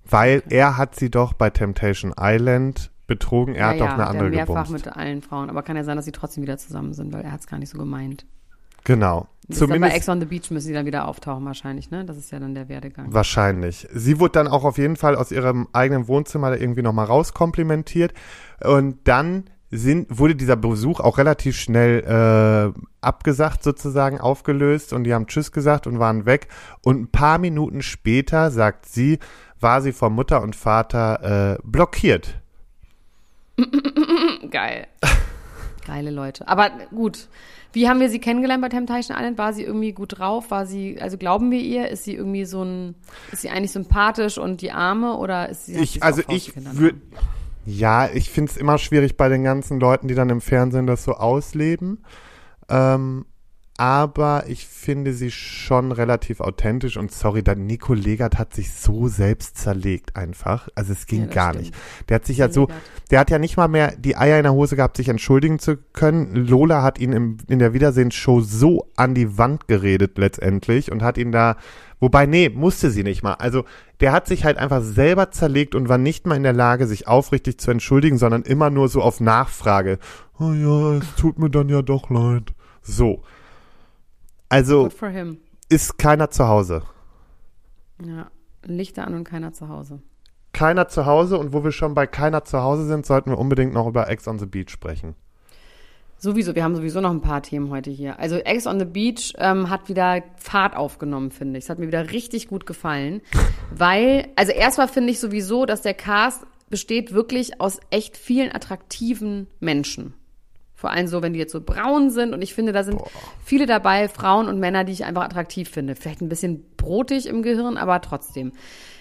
Weil er hat sie doch bei Temptation Island betrogen. Er hat ja, doch eine der andere mehrfach gebumst. mit allen Frauen. Aber kann ja sein, dass sie trotzdem wieder zusammen sind, weil er hat es gar nicht so gemeint. Genau. Dann bei Zumindest Ex on the Beach müssen sie dann wieder auftauchen wahrscheinlich, ne? Das ist ja dann der Werdegang. Wahrscheinlich. Sie wurde dann auch auf jeden Fall aus ihrem eigenen Wohnzimmer da irgendwie nochmal rauskomplimentiert. Und dann sind, wurde dieser Besuch auch relativ schnell äh, abgesagt, sozusagen aufgelöst. Und die haben Tschüss gesagt und waren weg. Und ein paar Minuten später, sagt sie, war sie von Mutter und Vater äh, blockiert. Geil. Geile Leute. Aber gut. Wie haben wir sie kennengelernt bei Temptation Island? War sie irgendwie gut drauf? War sie, also glauben wir ihr? Ist sie irgendwie so ein, ist sie eigentlich sympathisch und die Arme oder ist sie? Ich, also ich würde, ja, ich finde es immer schwierig bei den ganzen Leuten, die dann im Fernsehen das so ausleben. Ähm, aber ich finde sie schon relativ authentisch und sorry, der Nico Legert hat sich so selbst zerlegt einfach. Also es ging Ja, gar stimmt. nicht. Der hat sich ja so, der hat ja nicht mal mehr die Eier in der Hose gehabt, sich entschuldigen zu können. Lola hat ihn im, in der Wiedersehensshow so an die Wand geredet letztendlich und hat ihn da, wobei, nee, musste sie nicht mal. Also der hat sich halt einfach selber zerlegt und war nicht mal in der Lage, sich aufrichtig zu entschuldigen, sondern immer nur so auf Nachfrage. Oh ja, es tut mir dann ja doch leid. So. Also ist keiner zu Hause. Ja. Lichter an und keiner zu Hause. Keiner zu Hause und wo wir schon bei keiner zu Hause sind, sollten wir unbedingt noch über Ex on the Beach sprechen. Sowieso, wir haben sowieso noch ein paar Themen heute hier. Also Ex on the Beach ähm, hat wieder Fahrt aufgenommen, finde ich. Es hat mir wieder richtig gut gefallen, weil, also erstmal finde ich sowieso, dass der Cast besteht wirklich aus echt vielen attraktiven Menschen. Vor allem so, wenn die jetzt so braun sind. Und ich finde, da sind viele dabei, Frauen und Männer, die ich einfach attraktiv finde. Vielleicht ein bisschen brotig im Gehirn, aber trotzdem.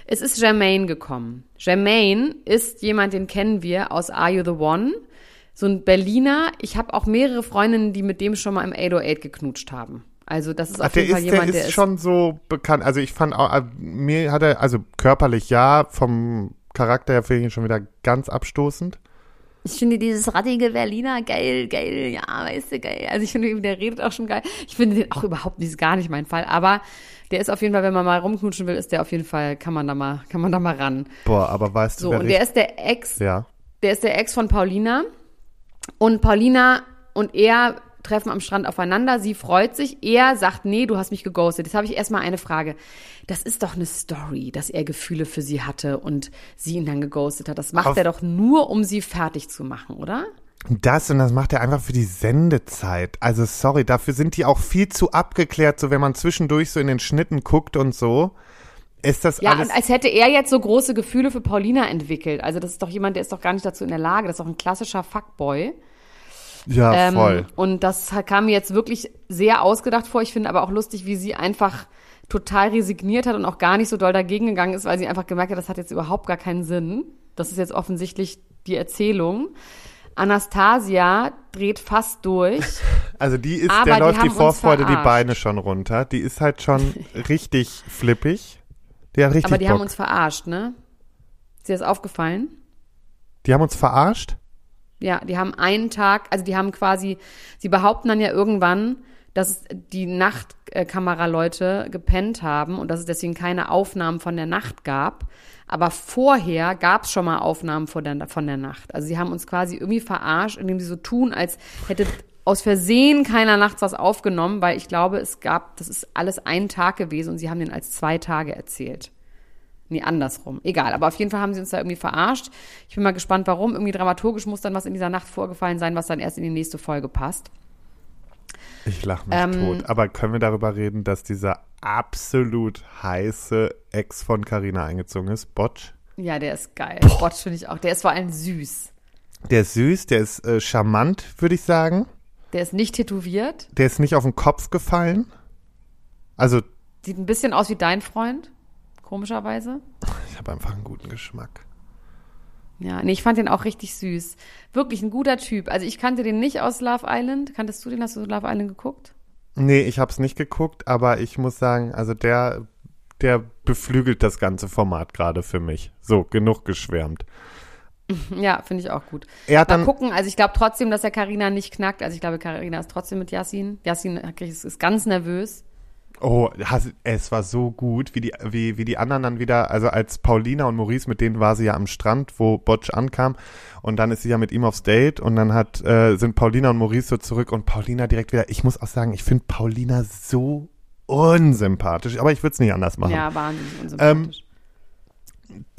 Es ist Jermaine gekommen. Jermaine ist jemand, den kennen wir aus Are You the One? So ein Berliner. Ich habe auch mehrere Freundinnen, die mit dem schon mal im 808 geknutscht haben. Also das ist Ach, auf der jeden ist, Fall der jemand, ist der ist schon so bekannt. Also ich fand auch, äh, mir hat er, also körperlich ja, vom Charakter her finde ich ihn schon wieder ganz abstoßend. Ich finde dieses rattige Berliner geil, geil, ja, weißt du, geil. Also ich finde, der redet auch schon geil. Ich finde den auch überhaupt nicht, ist gar nicht mein Fall. Aber der ist auf jeden Fall, wenn man mal rumknutschen will, ist der auf jeden Fall, kann man da mal, kann man da mal ran. Boah, aber weißt So, du, wer und der ist der Ex, ja. der ist der Ex von Paulina. Und Paulina und er treffen am Strand aufeinander. Sie freut sich. Er sagt, nee, du hast mich geghostet. Jetzt habe ich erstmal eine Frage. Das ist doch eine Story, dass er Gefühle für sie hatte und sie ihn dann geghostet hat. Das macht Auf- er doch nur, um sie fertig zu machen, oder? Das und das macht er einfach für die Sendezeit. Also sorry, dafür sind die auch viel zu abgeklärt, so wenn man zwischendurch so in den Schnitten guckt und so. Ist das Ja, alles. und als hätte er jetzt so große Gefühle für Paulina entwickelt. Also das ist doch jemand, der ist doch gar nicht dazu in der Lage. Das ist doch ein klassischer Fuckboy. Ja, Ähm, voll. Und das kam mir jetzt wirklich sehr ausgedacht vor. Ich finde aber auch lustig, wie sie einfach total resigniert hat und auch gar nicht so doll dagegen gegangen ist, weil sie einfach gemerkt hat, das hat jetzt überhaupt gar keinen Sinn. Das ist jetzt offensichtlich die Erzählung. Anastasia dreht fast durch. Also die ist, der die läuft die uns Vorfreude die. Beine schon runter. Die ist halt schon richtig flippig. Die hat richtig Aber die Bock. haben uns verarscht, ne? Ist dir das aufgefallen? die haben uns verarscht? Ja, die haben einen Tag, also die haben quasi, sie behaupten dann ja irgendwann, dass die Nachtkameraleute gepennt haben und dass es deswegen keine Aufnahmen von der Nacht gab. Aber vorher gab es schon mal Aufnahmen von der, von der Nacht. Also sie haben uns quasi irgendwie verarscht, indem sie so tun, als hätte aus Versehen keiner nachts was aufgenommen, weil ich glaube, es gab, das ist alles ein Tag gewesen und sie haben den als zwei Tage erzählt. Nee, andersrum. Egal. Aber auf jeden Fall haben sie uns da irgendwie verarscht. Ich bin mal gespannt, warum. Irgendwie dramaturgisch muss dann was in dieser Nacht vorgefallen sein, was dann erst in die nächste Folge passt. Ich lach mich Ähm, tot. Aber können wir darüber reden, dass dieser absolut heiße Ex von Carina eingezogen ist? Botsch? Ja, der ist geil. Botsch finde ich auch. Der ist vor allem süß. Der ist süß, der ist äh, charmant, würde ich sagen. Der ist nicht tätowiert. Der ist nicht auf den Kopf gefallen. Also, Sieht ein bisschen aus wie dein Freund. Komischerweise. ich habe einfach einen guten Geschmack. Ja, nee, ich fand den auch richtig süß. Wirklich ein guter Typ. Also ich kannte den nicht aus Love Island. Kanntest du den? Hast du Love Island geguckt? Nee, ich habe es nicht geguckt, aber ich muss sagen, also der, der beflügelt das ganze Format gerade für mich. So, genug geschwärmt. Ja, finde ich auch gut. Er hat Mal dann, gucken. Also ich glaube trotzdem, dass er Karina nicht knackt. Also ich glaube, Karina ist trotzdem mit Yassin. Yassin ist ist ganz nervös. Oh, es war so gut, wie die, wie, wie die anderen dann wieder, also als Paulina und Maurice, mit denen war sie ja am Strand, wo Botsch ankam und dann ist sie ja mit ihm aufs Date und dann hat, äh, sind Paulina und Maurice so zurück und Paulina direkt wieder, ich muss auch sagen, ich finde Paulina so unsympathisch, aber ich würde es nicht anders machen. Ja, wahnsinnig unsympathisch.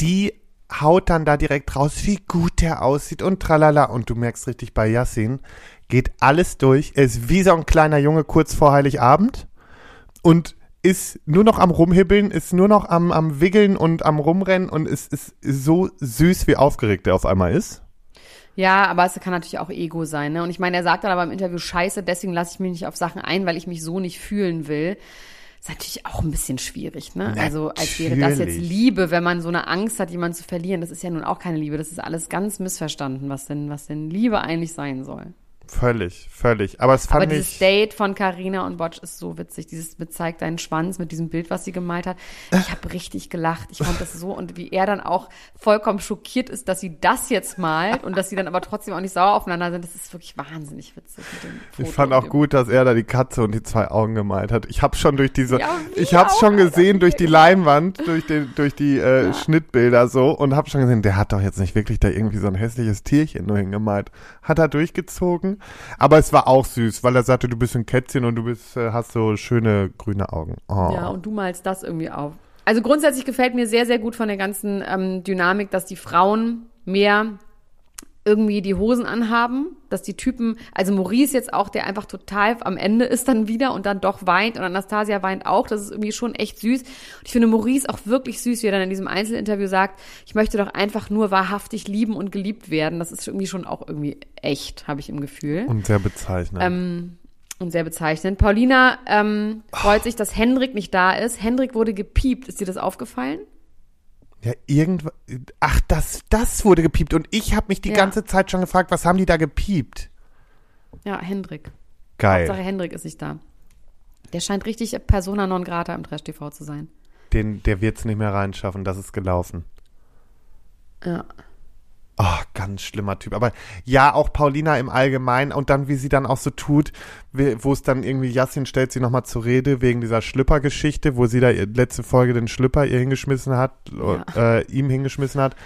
Die haut dann da direkt raus, wie gut der aussieht und tralala und du merkst richtig bei Yassin, geht alles durch, er ist wie so ein kleiner Junge kurz vor Heiligabend und ist nur noch am Rumhibbeln, ist nur noch am, am Wiggeln und am Rumrennen und ist, ist so süß, wie aufgeregt er auf einmal ist. Ja, aber es kann natürlich auch Ego sein, ne? Und ich meine, er sagt dann aber im Interview, scheiße, deswegen lasse ich mich nicht auf Sachen ein, weil ich mich so nicht fühlen will. Ist natürlich auch ein bisschen schwierig, ne? Also als wäre das jetzt. Liebe, wenn man so eine Angst hat, jemanden zu verlieren. Das ist ja nun auch keine Liebe. Das ist alles ganz missverstanden, was denn, was denn Liebe eigentlich sein soll. Völlig, völlig. Aber es fand Aber dieses ich. Date von Carina und Botsch ist so witzig. Dieses bezeigt deinen Schwanz mit diesem Bild, was sie gemalt hat. Ich habe richtig gelacht. Ich fand das so und wie er dann auch vollkommen schockiert ist, dass sie das jetzt malt und dass sie dann aber trotzdem auch nicht sauer aufeinander sind. Das ist wirklich wahnsinnig witzig. Ich fand auch gut, dass er da die Katze und die zwei Augen gemalt hat. Ich hab's schon durch diese, Ja, ich hab's auch, schon gesehen durch die. Leinwand, durch die, durch die äh, Schnittbilder so und hab schon gesehen, der hat doch jetzt nicht wirklich da irgendwie so ein hässliches Tierchen nur hingemalt. Hat er durchgezogen, aber es war auch süß, weil er sagte, du bist ein Kätzchen und du bist, äh, hast so schöne grüne Augen. Oh. Ja, und du malst das irgendwie auf. Also grundsätzlich gefällt mir sehr, sehr gut von der ganzen ähm, Dynamik, dass die Frauen mehr irgendwie die Hosen anhaben, dass die Typen, also Maurice jetzt auch, der einfach total am Ende ist dann wieder und dann doch weint und Anastasia weint auch, das ist irgendwie schon echt süß. Und ich finde Maurice auch wirklich süß, wie er dann in diesem Einzelinterview sagt, ich möchte doch einfach nur wahrhaftig lieben und geliebt werden. Das ist irgendwie schon auch irgendwie echt, habe ich im Gefühl. Und sehr bezeichnend. Ähm, und sehr bezeichnend. Paulina ähm, freut sich, dass Hendrik nicht da ist. Hendrik wurde gepiept. Ist dir das aufgefallen? Ja, irgendwas. Ach, das, das wurde gepiept. Und ich habe mich die Ja. ganze Zeit schon gefragt, was haben die da gepiept? Ja, Hendrik. Geil. Hauptsache Hendrik ist nicht da. Der scheint richtig Persona non grata im Trash-TV zu sein. Den, der wird's nicht mehr reinschaffen, das ist gelaufen. Ja. Oh, ganz schlimmer Typ. Aber ja, auch Paulina im Allgemeinen und dann, wie sie dann auch so tut, wo es dann irgendwie, Yassin stellt sie nochmal zur Rede wegen dieser Schlüpper-Geschichte, wo sie da letzte Folge den Schlüpper ihr hingeschmissen hat, äh, ihm hingeschmissen hat.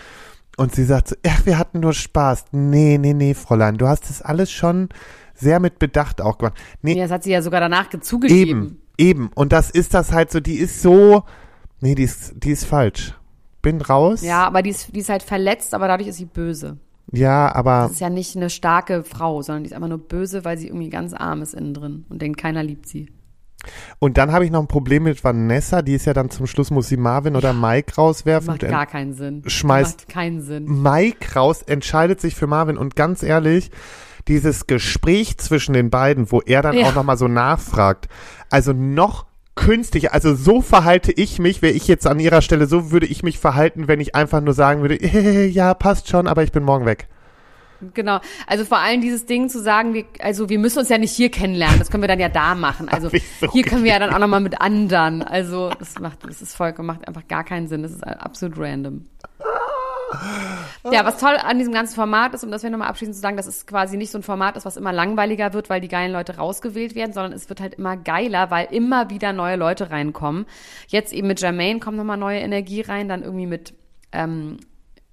Und sie sagt so, ja, wir hatten nur Spaß. Nee, nee, nee, Fräulein, du hast das alles schon sehr mit Bedacht auch gemacht. Nee, ja. Das hat sie ja sogar danach zugegeben. Eben, eben. Und das ist das halt so, die ist so, nee, die ist, die ist falsch. Bin raus. Ja, aber die ist, die ist halt verletzt, aber dadurch ist sie böse. Ja, aber Das ist ja nicht eine starke Frau, sondern die ist einfach nur böse, weil sie irgendwie ganz arm ist innen drin und denkt, keiner liebt sie. und dann habe ich noch ein Problem mit Vanessa, die ist ja dann zum Schluss muss sie Marvin oder Mike rauswerfen. Macht gar keinen Sinn. schmeißt- Macht keinen Sinn. Mike raus entscheidet sich für Marvin und ganz ehrlich, dieses Gespräch zwischen den beiden, wo er dann Ja. auch nochmal so nachfragt, also noch künstlich, also so verhalte ich mich, wäre ich jetzt an ihrer Stelle, so würde ich mich verhalten, wenn ich einfach nur sagen würde, ja, passt schon, aber ich bin morgen weg. Genau. Also vor allem dieses Ding zu sagen, wir, also wir müssen uns ja nicht hier kennenlernen, das können wir dann ja da machen. Also so hier können wir ja dann auch nochmal mit anderen. Also das macht, das ist voll, macht einfach gar keinen Sinn. Das ist absolut random. Ja, was toll an diesem ganzen Format ist, um das wir nochmal abschließend zu sagen, dass es quasi nicht so ein Format ist, was immer langweiliger wird, weil die geilen Leute rausgewählt werden, sondern es wird halt immer geiler, weil immer wieder neue Leute reinkommen. Jetzt eben mit Jermaine kommt nochmal neue Energie rein, dann irgendwie mit ähm,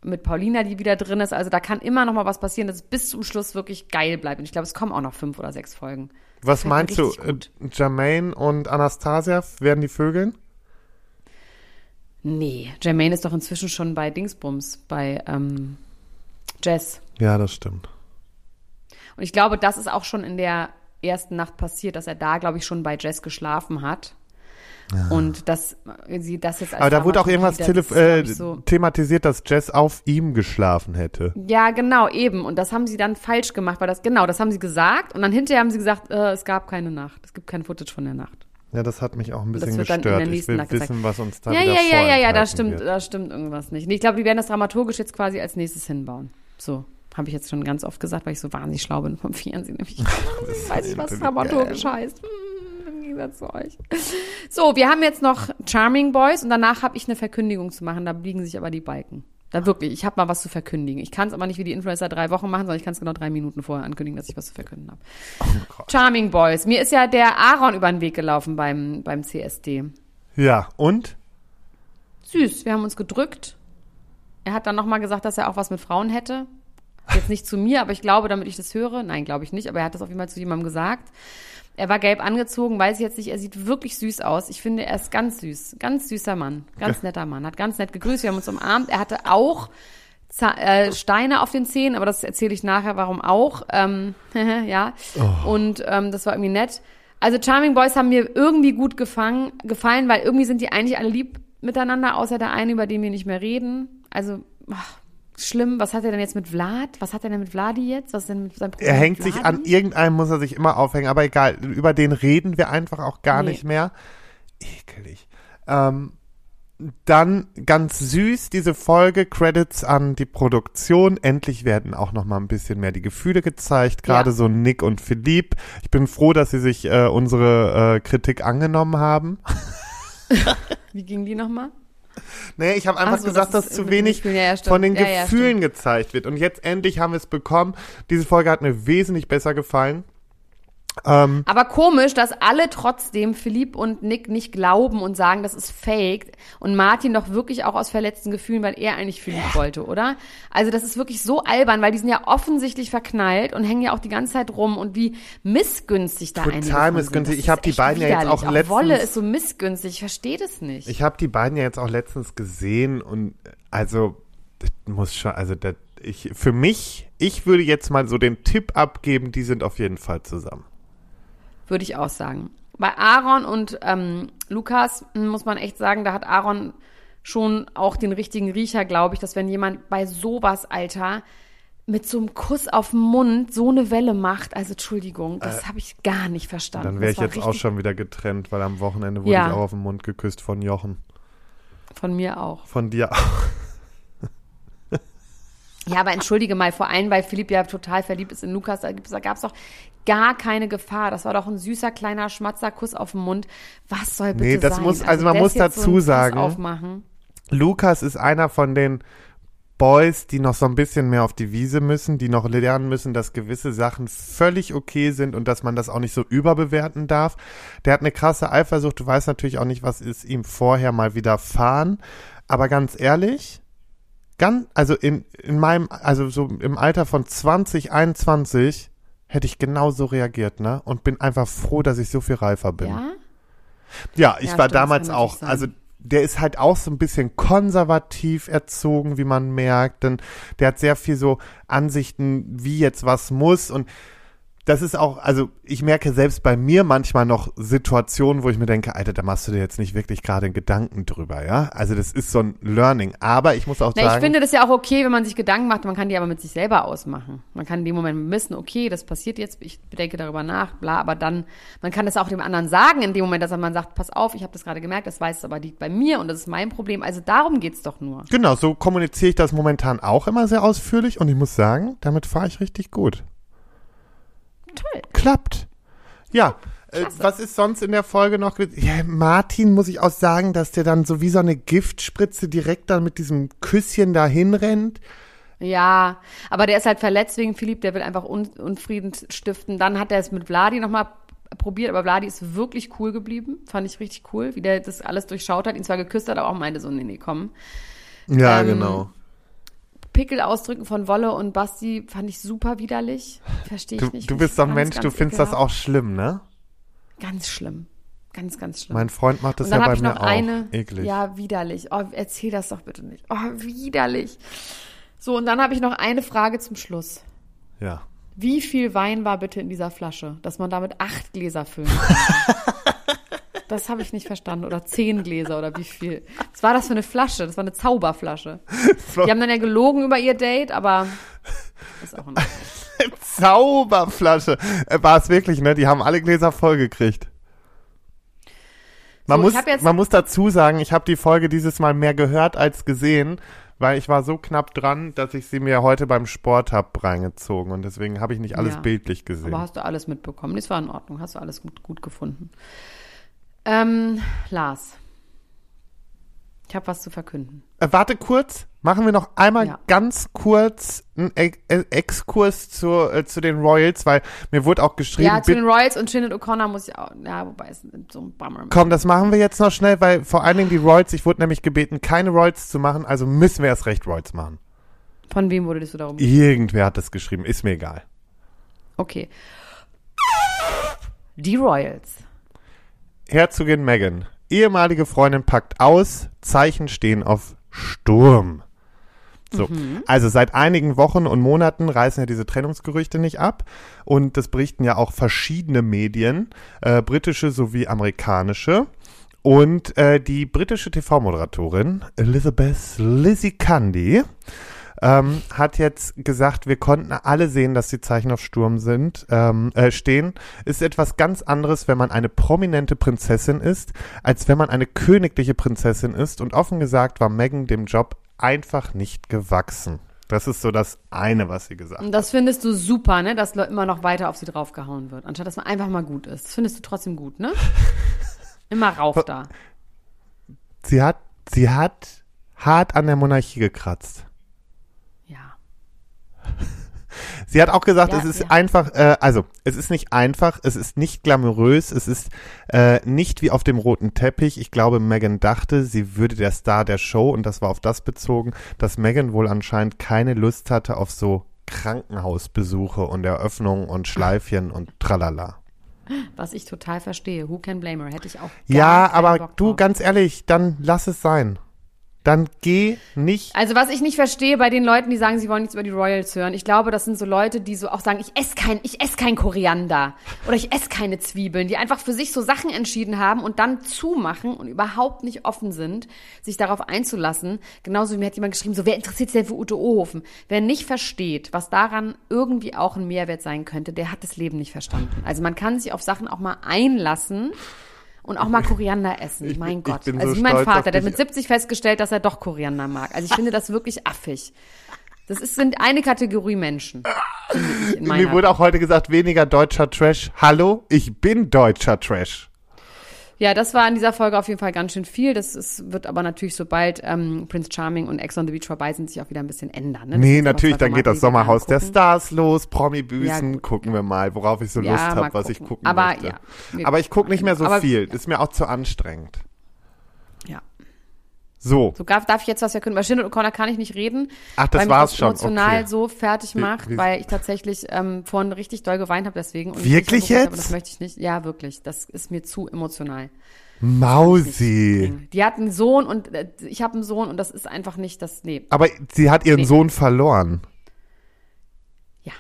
mit Paulina, die wieder drin ist. Also da kann immer noch mal was passieren, dass es bis zum Schluss wirklich geil bleibt. Und ich glaube, es kommen auch noch fünf oder sechs Folgen. Was meinst du, richtig äh, gut. Jermaine und Anastasia werden die Vögeln? Nee, Jermaine ist doch inzwischen schon bei Dingsbums, bei ähm, Jess. Ja, das stimmt. Und ich glaube, das ist auch schon in der ersten Nacht passiert, dass er da, glaube ich, schon bei Jess geschlafen hat. Und dass sie das jetzt als Aber da wurde auch irgendwas äh, so, thematisiert, dass Jess auf ihm geschlafen hätte. Ja, genau, eben. Und das haben sie dann falsch gemacht, weil das, genau, das haben sie gesagt. Und dann hinterher haben sie gesagt, äh, es gab keine Nacht. Es gibt kein Footage von der Nacht. Ja, das hat mich auch ein Das bisschen gestört. Ich will gezeigt. wissen, was uns da Ja, wieder ja, ja, ja, ja, da stimmt, wird. da stimmt irgendwas nicht. Ich glaube, die werden das dramaturgisch jetzt quasi als nächstes hinbauen. So, habe ich jetzt schon ganz oft gesagt, weil ich so wahnsinnig schlau bin vom Fernsehen. Nämlich weiß ich, was dramaturgisch heißt. Hm, Im Gegensatz zu euch. So, wir haben jetzt noch Charming Boys und danach habe ich eine Verkündigung zu machen. Da biegen sich aber die Balken. Da wirklich, ich habe mal was zu verkündigen. Ich kann es aber nicht wie die Influencer drei Wochen machen, sondern ich kann es genau drei Minuten vorher ankündigen, dass ich was zu verkünden habe. Oh Charming Boys. Mir ist ja der Aaron über den Weg gelaufen beim, beim CSD. Ja, und? Süß, wir haben uns gedrückt. Er hat dann nochmal gesagt, dass er auch was mit Frauen hätte. Jetzt nicht zu mir, aber ich glaube, damit ich das höre. Nein, glaube ich nicht, aber er hat das auf jeden Fall zu jemandem gesagt. Er war gelb angezogen, weiß ich jetzt nicht. Er sieht wirklich süß aus. Ich finde, er ist ganz süß. Ganz süßer Mann. Ganz netter Mann. Hat ganz nett gegrüßt. Wir haben uns umarmt. Er hatte auch äh, Steine auf den Zähnen, aber das erzähle ich nachher, warum auch. Ähm, ja. Und ähm, das war irgendwie nett. Also Charming Boys haben mir irgendwie gut gefangen, gefallen, weil irgendwie sind die eigentlich alle lieb miteinander, außer der eine, über den wir nicht mehr reden. Also ach, schlimm. Was hat er denn jetzt mit Vlad? Was hat er denn mit Vladi jetzt? Was ist denn mit seinem Problem? Er hängt sich an irgendeinem, muss er sich immer aufhängen, aber egal, über den reden wir einfach auch gar Nee. nicht mehr. Ekelig. Ähm, dann ganz süß diese Folge, Credits an die Produktion. Endlich werden auch noch mal ein bisschen mehr die Gefühle gezeigt, gerade Ja. so Nick und Philippe. Ich bin froh, dass sie sich äh, unsere äh, Kritik angenommen haben. Wie ging die nochmal? Nee, ich habe einfach Ach so, gesagt, das dass zu wenig. Ja, ja, von den Ja, ja, Gefühlen gezeigt wird. Und jetzt endlich haben wir es bekommen. Diese Folge hat mir wesentlich besser gefallen. Ähm, Aber komisch, dass alle trotzdem Philipp und Nick nicht glauben und sagen, das ist fake. Und Martin doch wirklich auch aus verletzten Gefühlen, weil er eigentlich Philipp wollte, oder? Also das ist wirklich so albern, weil die sind ja offensichtlich verknallt und hängen ja auch die ganze Zeit rum und wie missgünstig da Total einige sind. missgünstig. Ich hab ist die beiden ja jetzt widerlich. auch letztens- Wolle ist so missgünstig, ich verstehe das nicht. ich habe die beiden ja jetzt auch letztens gesehen und also das muss schon, also das, ich für mich, ich würde jetzt mal so den Tipp abgeben, die sind auf jeden Fall zusammen. Würde ich auch sagen. Bei Aaron und ähm, Lukas m, muss man echt sagen, da hat Aaron schon auch den richtigen Riecher, glaube ich, dass wenn jemand bei sowas, Alter, mit so einem Kuss auf den Mund so eine Welle macht, also Entschuldigung, das habe ich gar nicht verstanden. Äh, Dann wäre ich jetzt auch schon wieder getrennt, weil am Wochenende wurde Ja. ich auch auf den Mund geküsst von Jochen. Von mir auch. Von dir auch. Ja, aber entschuldige mal, vor allem, weil Philipp ja total verliebt ist in Lukas, da gab es doch gar keine Gefahr. Das war doch ein süßer, kleiner Schmatzerkuss auf den Mund. Was soll bitte Nee, das sein? muss- also man das muss so dazu Fass sagen-. Lukas ist einer von den Boys, die noch so ein bisschen mehr auf die Wiese müssen, die noch lernen müssen, dass gewisse Sachen völlig okay sind und dass man das auch nicht so überbewerten darf. Der hat eine krasse Eifersucht. Du weißt natürlich auch nicht, was ist ihm vorher mal widerfahren. Aber ganz ehrlich, ganz, also in, in meinem, also so im Alter von 20, 21 hätte ich genauso reagiert, ne? Und bin einfach froh, dass ich so viel reifer bin. Ja? Ja, ich Ja, war stimmt, damals auch, also der ist halt auch so ein bisschen konservativ erzogen, wie man merkt, denn der hat sehr viel so Ansichten, wie jetzt was muss und das ist auch, also ich merke selbst bei mir manchmal noch Situationen, wo ich mir denke, Alter, da machst du dir jetzt nicht wirklich gerade Gedanken drüber, ja? Also das ist so ein Learning, aber ich muss auch Na, ich sagen, finde das ja auch okay, wenn man sich Gedanken macht, man kann die aber mit sich selber ausmachen. Man kann in dem Moment wissen, okay, das passiert jetzt, ich denke darüber nach, bla, aber dann, man kann das auch dem anderen sagen in dem Moment, dass man sagt, pass auf, ich habe das gerade gemerkt, das weiß es aber liegt bei mir und das ist mein Problem. Also darum geht's doch nur. genau, so kommuniziere ich das momentan auch immer sehr ausführlich und ich muss sagen, damit fahre ich richtig gut. Toll. klappt. Ja, äh, was ist sonst in der Folge noch? Ja, Martin muss ich auch sagen, dass der dann so wie so eine Giftspritze direkt dann mit diesem Küsschen dahin rennt. Ja, aber der ist halt verletzt wegen Philipp, der will einfach Un Unfrieden stiften. Dann hat er es mit Vladi nochmal probiert, aber Vladi ist wirklich cool geblieben. Fand ich richtig cool, wie der das alles durchschaut hat, ihn zwar geküsst hat, aber auch meinte so, nee, nee, komm. Ja, Ähm, genau. Pickel ausdrücken von Wolle und Basti fand ich super widerlich. Verstehe ich Du, nicht. du bist so ein Ganz, Mensch, du findest das auch schlimm, ne? Ganz schlimm. Ganz, ganz schlimm. Mein Freund macht das ja bei mir noch auch. eine. Eklig. Ja, widerlich. Oh, erzähl das doch bitte nicht. Oh, widerlich. So, und dann habe ich noch eine Frage zum Schluss. ja. Wie viel Wein war bitte in dieser Flasche, dass man damit acht Gläser füllen kann? Das habe ich nicht verstanden. Oder zehn Gläser oder wie viel. Was war das für eine Flasche? Das war eine Zauberflasche. Die haben dann ja gelogen über ihr Date, aber ist auch in Ordnung. Zauberflasche. Äh, War es wirklich, ne? Die haben alle Gläser vollgekriegt. Man, So, muss, man muss dazu sagen, ich habe die Folge dieses Mal mehr gehört als gesehen, weil ich war so knapp dran, dass ich sie mir heute beim Sport hab reingezogen und deswegen habe ich nicht alles Ja. bildlich gesehen. Aber hast du alles mitbekommen? Das war in Ordnung. Hast du alles gut, gut gefunden. Ähm, Lars. Ich habe was zu verkünden. Äh, warte kurz. Machen wir noch einmal Ja. ganz kurz einen E- E- Exkurs zu, äh, zu den Royals, weil mir wurde auch geschrieben, Ja, zu den Royals und Shinnet O'Connor muss ich auch. Ja, wobei es so ein Bummer. Komm, das machen wir jetzt noch schnell, weil vor allen Dingen die Royals, ich wurde nämlich gebeten, keine Royals zu machen, also müssen wir erst recht Royals machen. Von wem wurdest du darum? Irgendwer hat das geschrieben, ist mir egal. Okay. Die Royals. Herzogin Meghan, ehemalige Freundin packt aus, Zeichen stehen auf Sturm. So, also seit einigen Wochen und Monaten reißen ja diese Trennungsgerüchte nicht ab und das berichten ja auch verschiedene Medien, äh, britische sowie amerikanische. Und äh, die britische TV-Moderatorin Elizabeth Lizzie Candy ähm, hat jetzt gesagt, wir konnten alle sehen, dass die Zeichen auf Sturm sind, ähm, äh, stehen. Ist etwas ganz anderes, wenn man eine prominente Prinzessin ist, als wenn man eine königliche Prinzessin ist. Und offen gesagt war Meghan dem Job einfach nicht gewachsen. Das ist so das eine, was sie gesagt hat. Und das findest du super, ne? Dass immer noch weiter auf sie draufgehauen wird, anstatt dass man einfach mal gut ist. Das findest du trotzdem gut, ne? Immer rauf da. Sie hat, sie hat hart an der Monarchie gekratzt. Sie hat auch gesagt, Ja, es ist ja. einfach, äh, also es ist nicht einfach, es ist nicht glamourös, es ist äh, nicht wie auf dem roten Teppich. Ich glaube, Megan dachte, sie würde der Star der Show und das war auf das bezogen, dass Megan wohl anscheinend keine Lust hatte auf so Krankenhausbesuche und Eröffnungen und Schleifchen und tralala. Was ich total verstehe. Who can blame her? Hätte ich auch. Ja, aber du, ganz ehrlich, dann lass es sein. Dann geh nicht Also was ich nicht verstehe bei den Leuten, die sagen, sie wollen nichts über die Royals hören, ich glaube, das sind so Leute, die so auch sagen, ich esse kein, ich esse kein Koriander oder ich esse keine Zwiebeln, die einfach für sich so Sachen entschieden haben und dann zumachen und überhaupt nicht offen sind, sich darauf einzulassen. Genauso wie mir hat jemand geschrieben, so wer interessiert sich denn für Ute Ohofen? Wer nicht versteht, was daran irgendwie auch ein Mehrwert sein könnte, der hat das Leben nicht verstanden. Also man kann sich auf Sachen auch mal einlassen. Und auch mal Koriander essen, Ich- mein Gott. also so wie mein Vater, der mit 70 festgestellt, dass er doch Koriander mag. Also ich finde das wirklich affig. Das ist, sind eine Kategorie Menschen. Mir wurde auch heute gesagt, weniger deutscher Trash. Hallo, ich bin deutscher Trash. Ja, das war in dieser Folge auf jeden Fall ganz schön viel. Das ist, wird aber natürlich, sobald ähm, Prince Charming und Ex on the Beach vorbei sind, sich auch wieder ein bisschen ändern. Ne? Nee, natürlich, dann geht das wir Sommerhaus der. Stars los, Promi-Büßen, Ja, gucken wir mal, worauf ich so Ja, Lust habe, was ich gucken. Aber möchte. ja, Aber ich gucke nicht mehr so Aber- viel, ist mir auch zu anstrengend. So, So darf, darf ich jetzt was wir können. Bei Shinnet O'Connor kann ich nicht reden. Ach, das weil war's mich schon, das emotional okay. so fertig macht, wie- weil ich tatsächlich ähm, vorhin richtig doll geweint habe deswegen. Und Wirklich jetzt? Das möchte ich nicht. Ja, wirklich. Das ist mir zu emotional. Mausi. Die hat einen Sohn und äh, ich habe einen Sohn und das ist einfach nicht das. Nee, Aber sie hat ihren Nee. Sohn verloren. ja.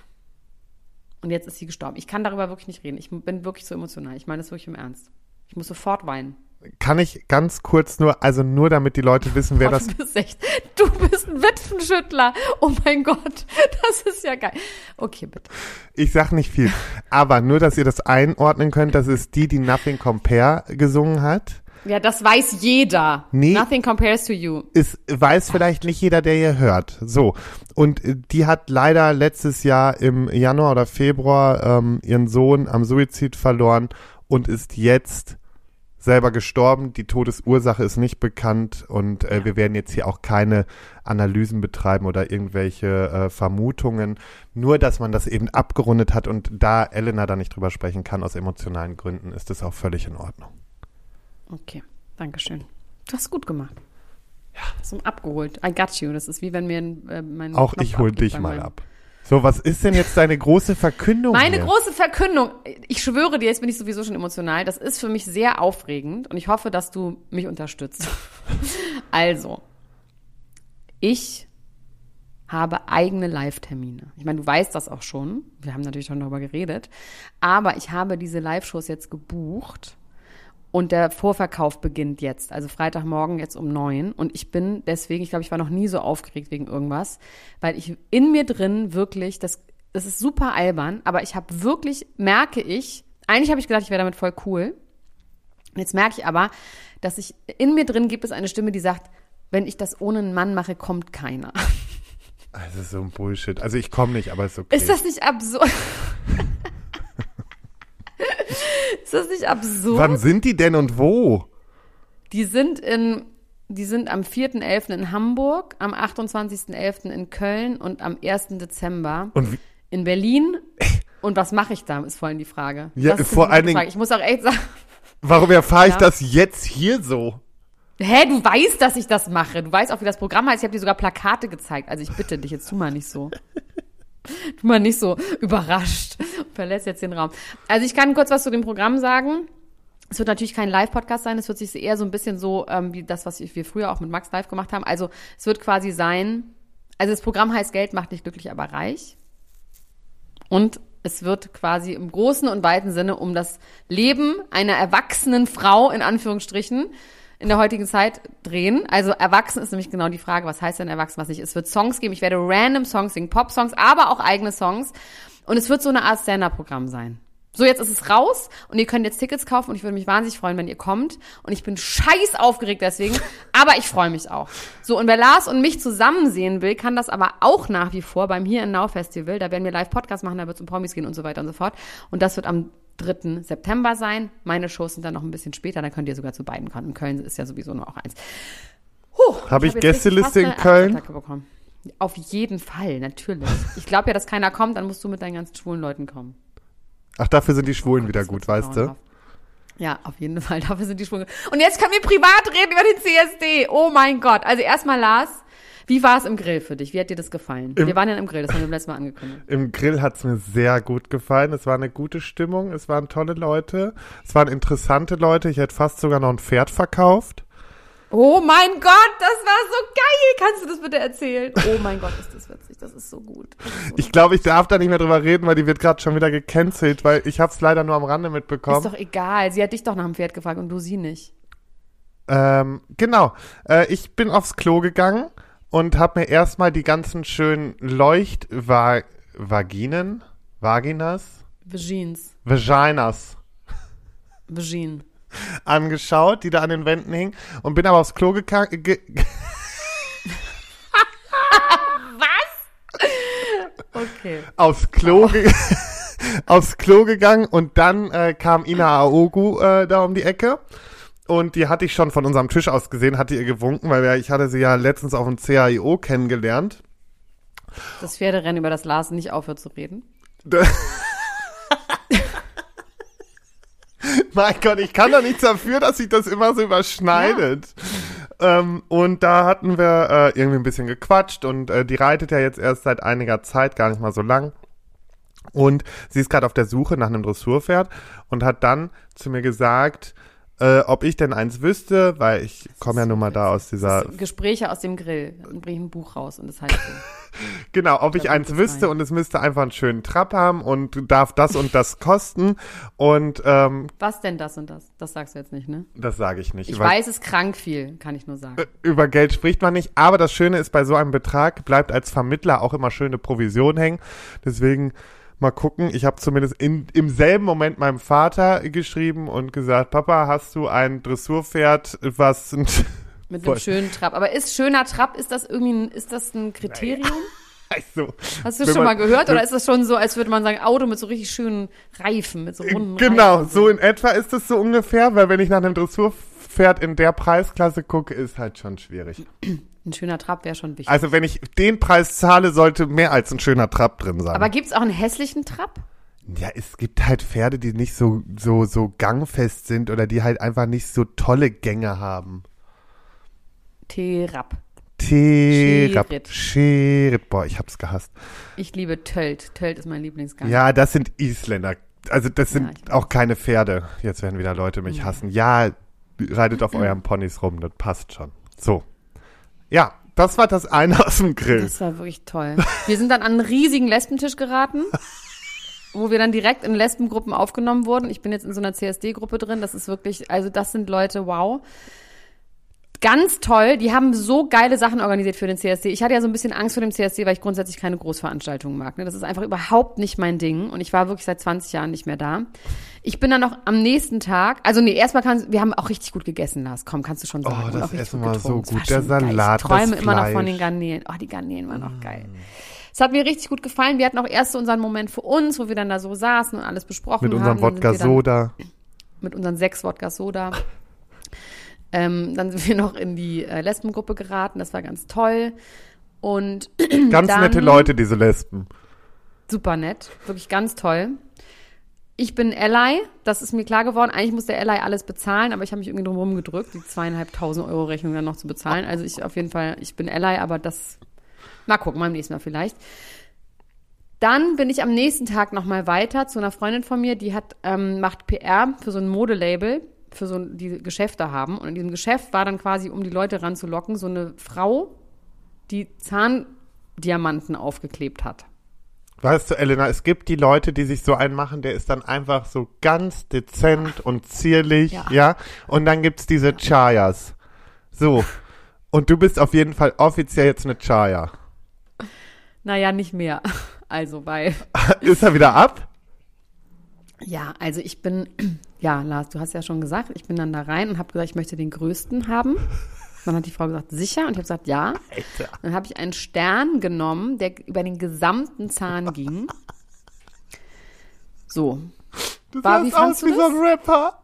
Und jetzt ist sie gestorben. Ich kann darüber wirklich nicht reden. Ich bin wirklich so emotional. Ich meine das wirklich im Ernst. Ich muss sofort weinen. Kann ich ganz kurz nur, also nur damit die Leute wissen, wer Boah, das du bist echt, du bist ein Witwenschüttler. Oh mein Gott, das ist ja geil. Okay, bitte. Ich sag nicht viel. Aber nur, dass ihr das einordnen könnt, das ist die, die Nothing Compare gesungen hat. Ja, das weiß jeder. Nee. Nothing compares to you. Es weiß vielleicht nicht jeder, der hier hört. So. Und äh, die hat leider letztes Jahr im Januar oder Februar ähm, ihren Sohn am Suizid verloren und ist jetzt selber gestorben. Die Todesursache ist nicht bekannt und äh, wir werden jetzt hier auch keine Analysen betreiben oder irgendwelche äh, Vermutungen. Nur, dass man das eben abgerundet hat und da Elena da nicht drüber sprechen kann aus emotionalen Gründen, ist das auch völlig in Ordnung. Okay, danke schön. Du hast gut gemacht. Ja. So abgeholt. I got you. Das ist wie wenn mir äh, mein Auch Knopf ich hol abgeht dich mal ab. So, was ist denn jetzt deine große Verkündung? Meine hier? große Verkündung, ich schwöre dir, jetzt bin ich sowieso schon emotional, das ist für mich sehr aufregend und ich hoffe, dass du mich unterstützt. also, ich habe eigene Live-Termine. Ich meine, du weißt das auch schon. Wir haben natürlich schon darüber geredet. Aber ich habe diese Live-Shows jetzt gebucht und der Vorverkauf beginnt jetzt, also Freitagmorgen jetzt um neun. Und ich bin deswegen, ich glaube, ich war noch nie so aufgeregt wegen irgendwas, weil ich in mir drin wirklich, das, das ist super albern, aber ich habe wirklich, merke ich, eigentlich habe ich gedacht, ich wäre damit voll cool. Jetzt merke ich aber, dass ich, in mir drin gibt es eine Stimme, die sagt, wenn ich das ohne einen Mann mache, kommt keiner. Also so ein Bullshit. Also ich komme nicht, aber ist okay. Ist das nicht absurd? ist das nicht absurd? Wann sind die denn und wo? Die sind in Die sind am 4.11. in Hamburg, am 28.11. in Köln und am 1. Dezember in Berlin. Und was mache ich da, ist vorhin die Frage. Ja, vor die allen Dingen- Frage. Ich muss auch echt sagen, warum erfahre ich Ja. das jetzt hier so? hä, du weißt, dass ich das mache. Du weißt auch, wie das Programm heißt. Ich habe dir sogar Plakate gezeigt. Also ich bitte dich, jetzt tu mal nicht so. Tu mal nicht so überrascht. Verlässt jetzt den Raum. Also ich kann kurz was zu dem Programm sagen. Es wird natürlich kein Live-Podcast sein, es wird sich eher so ein bisschen so ähm, wie das, was wir früher auch mit Max live gemacht haben. Also es wird quasi sein, also das Programm heißt Geld macht nicht glücklich, aber reich. Und es wird quasi im großen und weiten Sinne um das Leben einer erwachsenen Frau in Anführungsstrichen in der heutigen Zeit drehen. Also erwachsen ist nämlich genau die Frage, was heißt denn erwachsen, was nicht. Es wird Songs geben, ich werde random Songs singen, Pop-Songs, aber auch eigene Songs. Und es wird so eine Art Stand-Up-Programm sein. So, jetzt ist es raus und ihr könnt jetzt Tickets kaufen und ich würde mich wahnsinnig freuen, wenn ihr kommt. Und ich bin scheiß aufgeregt deswegen, aber ich freue mich auch. So, und wer Lars und mich zusammen sehen will, kann das aber auch nach wie vor beim Here and Now Festival. Da werden wir live Podcast machen, da wird es um Promis gehen und so weiter und so fort. Und das wird am 3. September sein. Meine Shows sind dann noch ein bisschen später, da könnt ihr sogar zu beiden kommen. Köln ist ja sowieso nur auch eins. Huh, Habe ich hab richtig Gästeliste in Köln? Auf jeden Fall, natürlich. Ich glaube ja, dass keiner kommt, dann musst du mit deinen ganzen schwulen Leuten kommen. Ach, dafür sind die Schwulen wieder Das gut, weißt du? Ja, auf jeden Fall. Dafür sind die Schwulen. Und jetzt können wir privat reden über den CSD. Oh mein Gott. Also erstmal Lars, wie war es im Grill für dich? Wie hat dir das gefallen? Im- wir waren ja im Grill, das haben wir beim letzten Mal angekündigt. Im Grill hat's mir sehr gut gefallen. Es war eine gute Stimmung, es waren tolle Leute, es waren interessante Leute. Ich hätte fast sogar noch ein Pferd verkauft. Oh mein Gott, das war so geil. Kannst du das bitte erzählen? Oh mein Gott, ist das witzig. Das ist so gut. Ist so Ich glaube, ich darf da nicht mehr drüber reden, weil die wird gerade schon wieder gecancelt, weil ich habe es leider nur am Rande ist mitbekommen. doch egal. Sie hat dich doch nach dem Pferd gefragt und du sie nicht. Ähm, genau. Äh, ich bin aufs Klo gegangen und habe mir erstmal die ganzen schönen Leuchtvaginen, Vaginas, Vagines. Vaginas Vagine. angeschaut, die da an den Wänden hingen und bin aber aufs Klo gegangen. Ge Okay. aufs Klo, ge aufs Klo gegangen und dann äh, kam Ina Aogu äh, da um die Ecke. Und die hatte ich schon von unserem Tisch aus gesehen, hatte ihr gewunken, weil wir, ich hatte sie ja letztens auf dem CAIO kennengelernt. Das Pferderennen, über das Lars nicht aufhört zu reden. Mein Gott, ich kann doch nichts dafür, dass sich das immer so überschneidet. Ähm, und da hatten wir äh, irgendwie ein bisschen gequatscht und äh, die reitet ja jetzt erst seit einiger Zeit, gar nicht mal so lang. Und sie ist gerade auf der Suche nach einem Dressurpferd und hat dann zu mir gesagt, äh, ob ich denn eins wüsste, weil ich komme ja nun mal da aus dieser Gespräche aus dem Grill. Dann bringe ich ein Buch raus und das heißt so. Genau, ob ich eins wüsste rein. und es müsste einfach einen schönen Trab haben und darf das und das kosten. Und ähm, Was denn das und das? Das sagst du jetzt nicht, ne? das sage ich nicht. Ich weil- weiß, es krank viel, kann ich nur sagen. über Geld spricht man nicht, aber das Schöne ist, bei so einem Betrag bleibt als Vermittler auch immer schöne Provision hängen. Deswegen mal gucken. Ich habe zumindest in, im selben Moment meinem Vater geschrieben und gesagt, Papa, hast du ein Dressurpferd, was Mit voll. einem schönen Trab. Aber ist schöner Trab, ist das irgendwie ein, ist das ein Kriterium? also, Hast du schon man- mal gehört? Oder ist das schon so, als würde man sagen, Auto mit so richtig schönen Reifen, mit so runden Genau, Reifen? so in etwa ist es so ungefähr, weil wenn ich nach einem Dressurpferd in der Preisklasse gucke, ist halt schon schwierig. Ein schöner Trab wäre schon wichtig. Also wenn ich den Preis zahle, sollte mehr als ein schöner Trab drin sein. Aber gibt's auch einen hässlichen Trab? Ja, es gibt halt Pferde, die nicht so, so, so gangfest sind oder die halt einfach nicht so tolle Gänge haben. Terab. Terab. Schirit. Boah, ich hab's gehasst. Ich liebe Tölt. Tölt ist mein Lieblingsgang. Ja, das sind Isländer. Also das Ja, sind weiß. auch keine Pferde. Jetzt werden wieder Leute mich hassen. Ja, reitet auf euren Ponys rum, das passt schon. So. Ja, das war das eine aus dem Grill. Das war wirklich toll. Wir sind dann an einen riesigen Lesbentisch geraten, wo wir dann direkt in Lesbengruppen aufgenommen wurden. Ich bin jetzt in so einer CSD-Gruppe drin. Das ist wirklich, also das sind Leute, wow. Ganz toll. Die haben so geile Sachen organisiert für den CSD. Ich hatte ja so ein bisschen Angst vor dem CSD, weil ich grundsätzlich keine Großveranstaltungen mag. Ne? Das ist einfach überhaupt nicht mein Ding. Und ich war wirklich seit 20 Jahren nicht mehr da. Ich bin dann noch am nächsten Tag, also nee, erstmal kannst wir haben auch richtig gut gegessen, Lars. Komm, kannst du schon sagen. Oh, das Essen war so gut. war Der schon geil. Salat, Ich träume das immer noch von den Garnelen. Oh, die Garnelen waren auch geil. Es hat mir richtig gut gefallen. Wir hatten auch erst so unseren Moment für uns, wo wir dann da so saßen und alles besprochen Mit unserem haben. Dann sind Wodka Soda. Mit unseren sechs Wodka Soda. Ähm, dann sind wir noch in die äh, Lesbengruppe geraten, das war ganz toll. Und Ganz dann- nette Leute, diese Lesben. super nett, wirklich ganz toll. Ich bin Ally, das ist mir klar geworden. Eigentlich muss der Ally alles bezahlen, aber ich habe mich irgendwie drum gedrückt, die zweieinhalbtausend Euro Rechnung dann noch zu bezahlen. Also ich auf jeden Fall, ich bin Ally, aber das, mal gucken, beim nächsten Mal vielleicht. Dann bin ich am nächsten Tag nochmal weiter zu einer Freundin von mir, die hat, ähm, macht PR für so ein Modelabel, für so ein- die Geschäfte haben. Und in diesem Geschäft war dann quasi, um die Leute ranzulocken, so eine Frau, die Zahndiamanten aufgeklebt hat. Weißt du, Elena, es gibt die Leute, die sich so einen machen, der ist dann einfach so ganz dezent und zierlich, ja. Ja. Und dann gibt's diese Chayas. So. Und du bist auf jeden Fall offiziell jetzt eine Chaya. Naja, nicht mehr. Also, weil ist er wieder ab? Ja, also ich bin, ja, Lars, du hast ja schon gesagt, ich bin dann da rein und habe gesagt, ich möchte den größten haben. Dann hat die Frau gesagt, sicher? Und ich habe gesagt, ja. Alter. Dann habe ich einen Stern genommen, der über den gesamten Zahn ging. So. Du War- wie sahst aus wie so ein Rapper.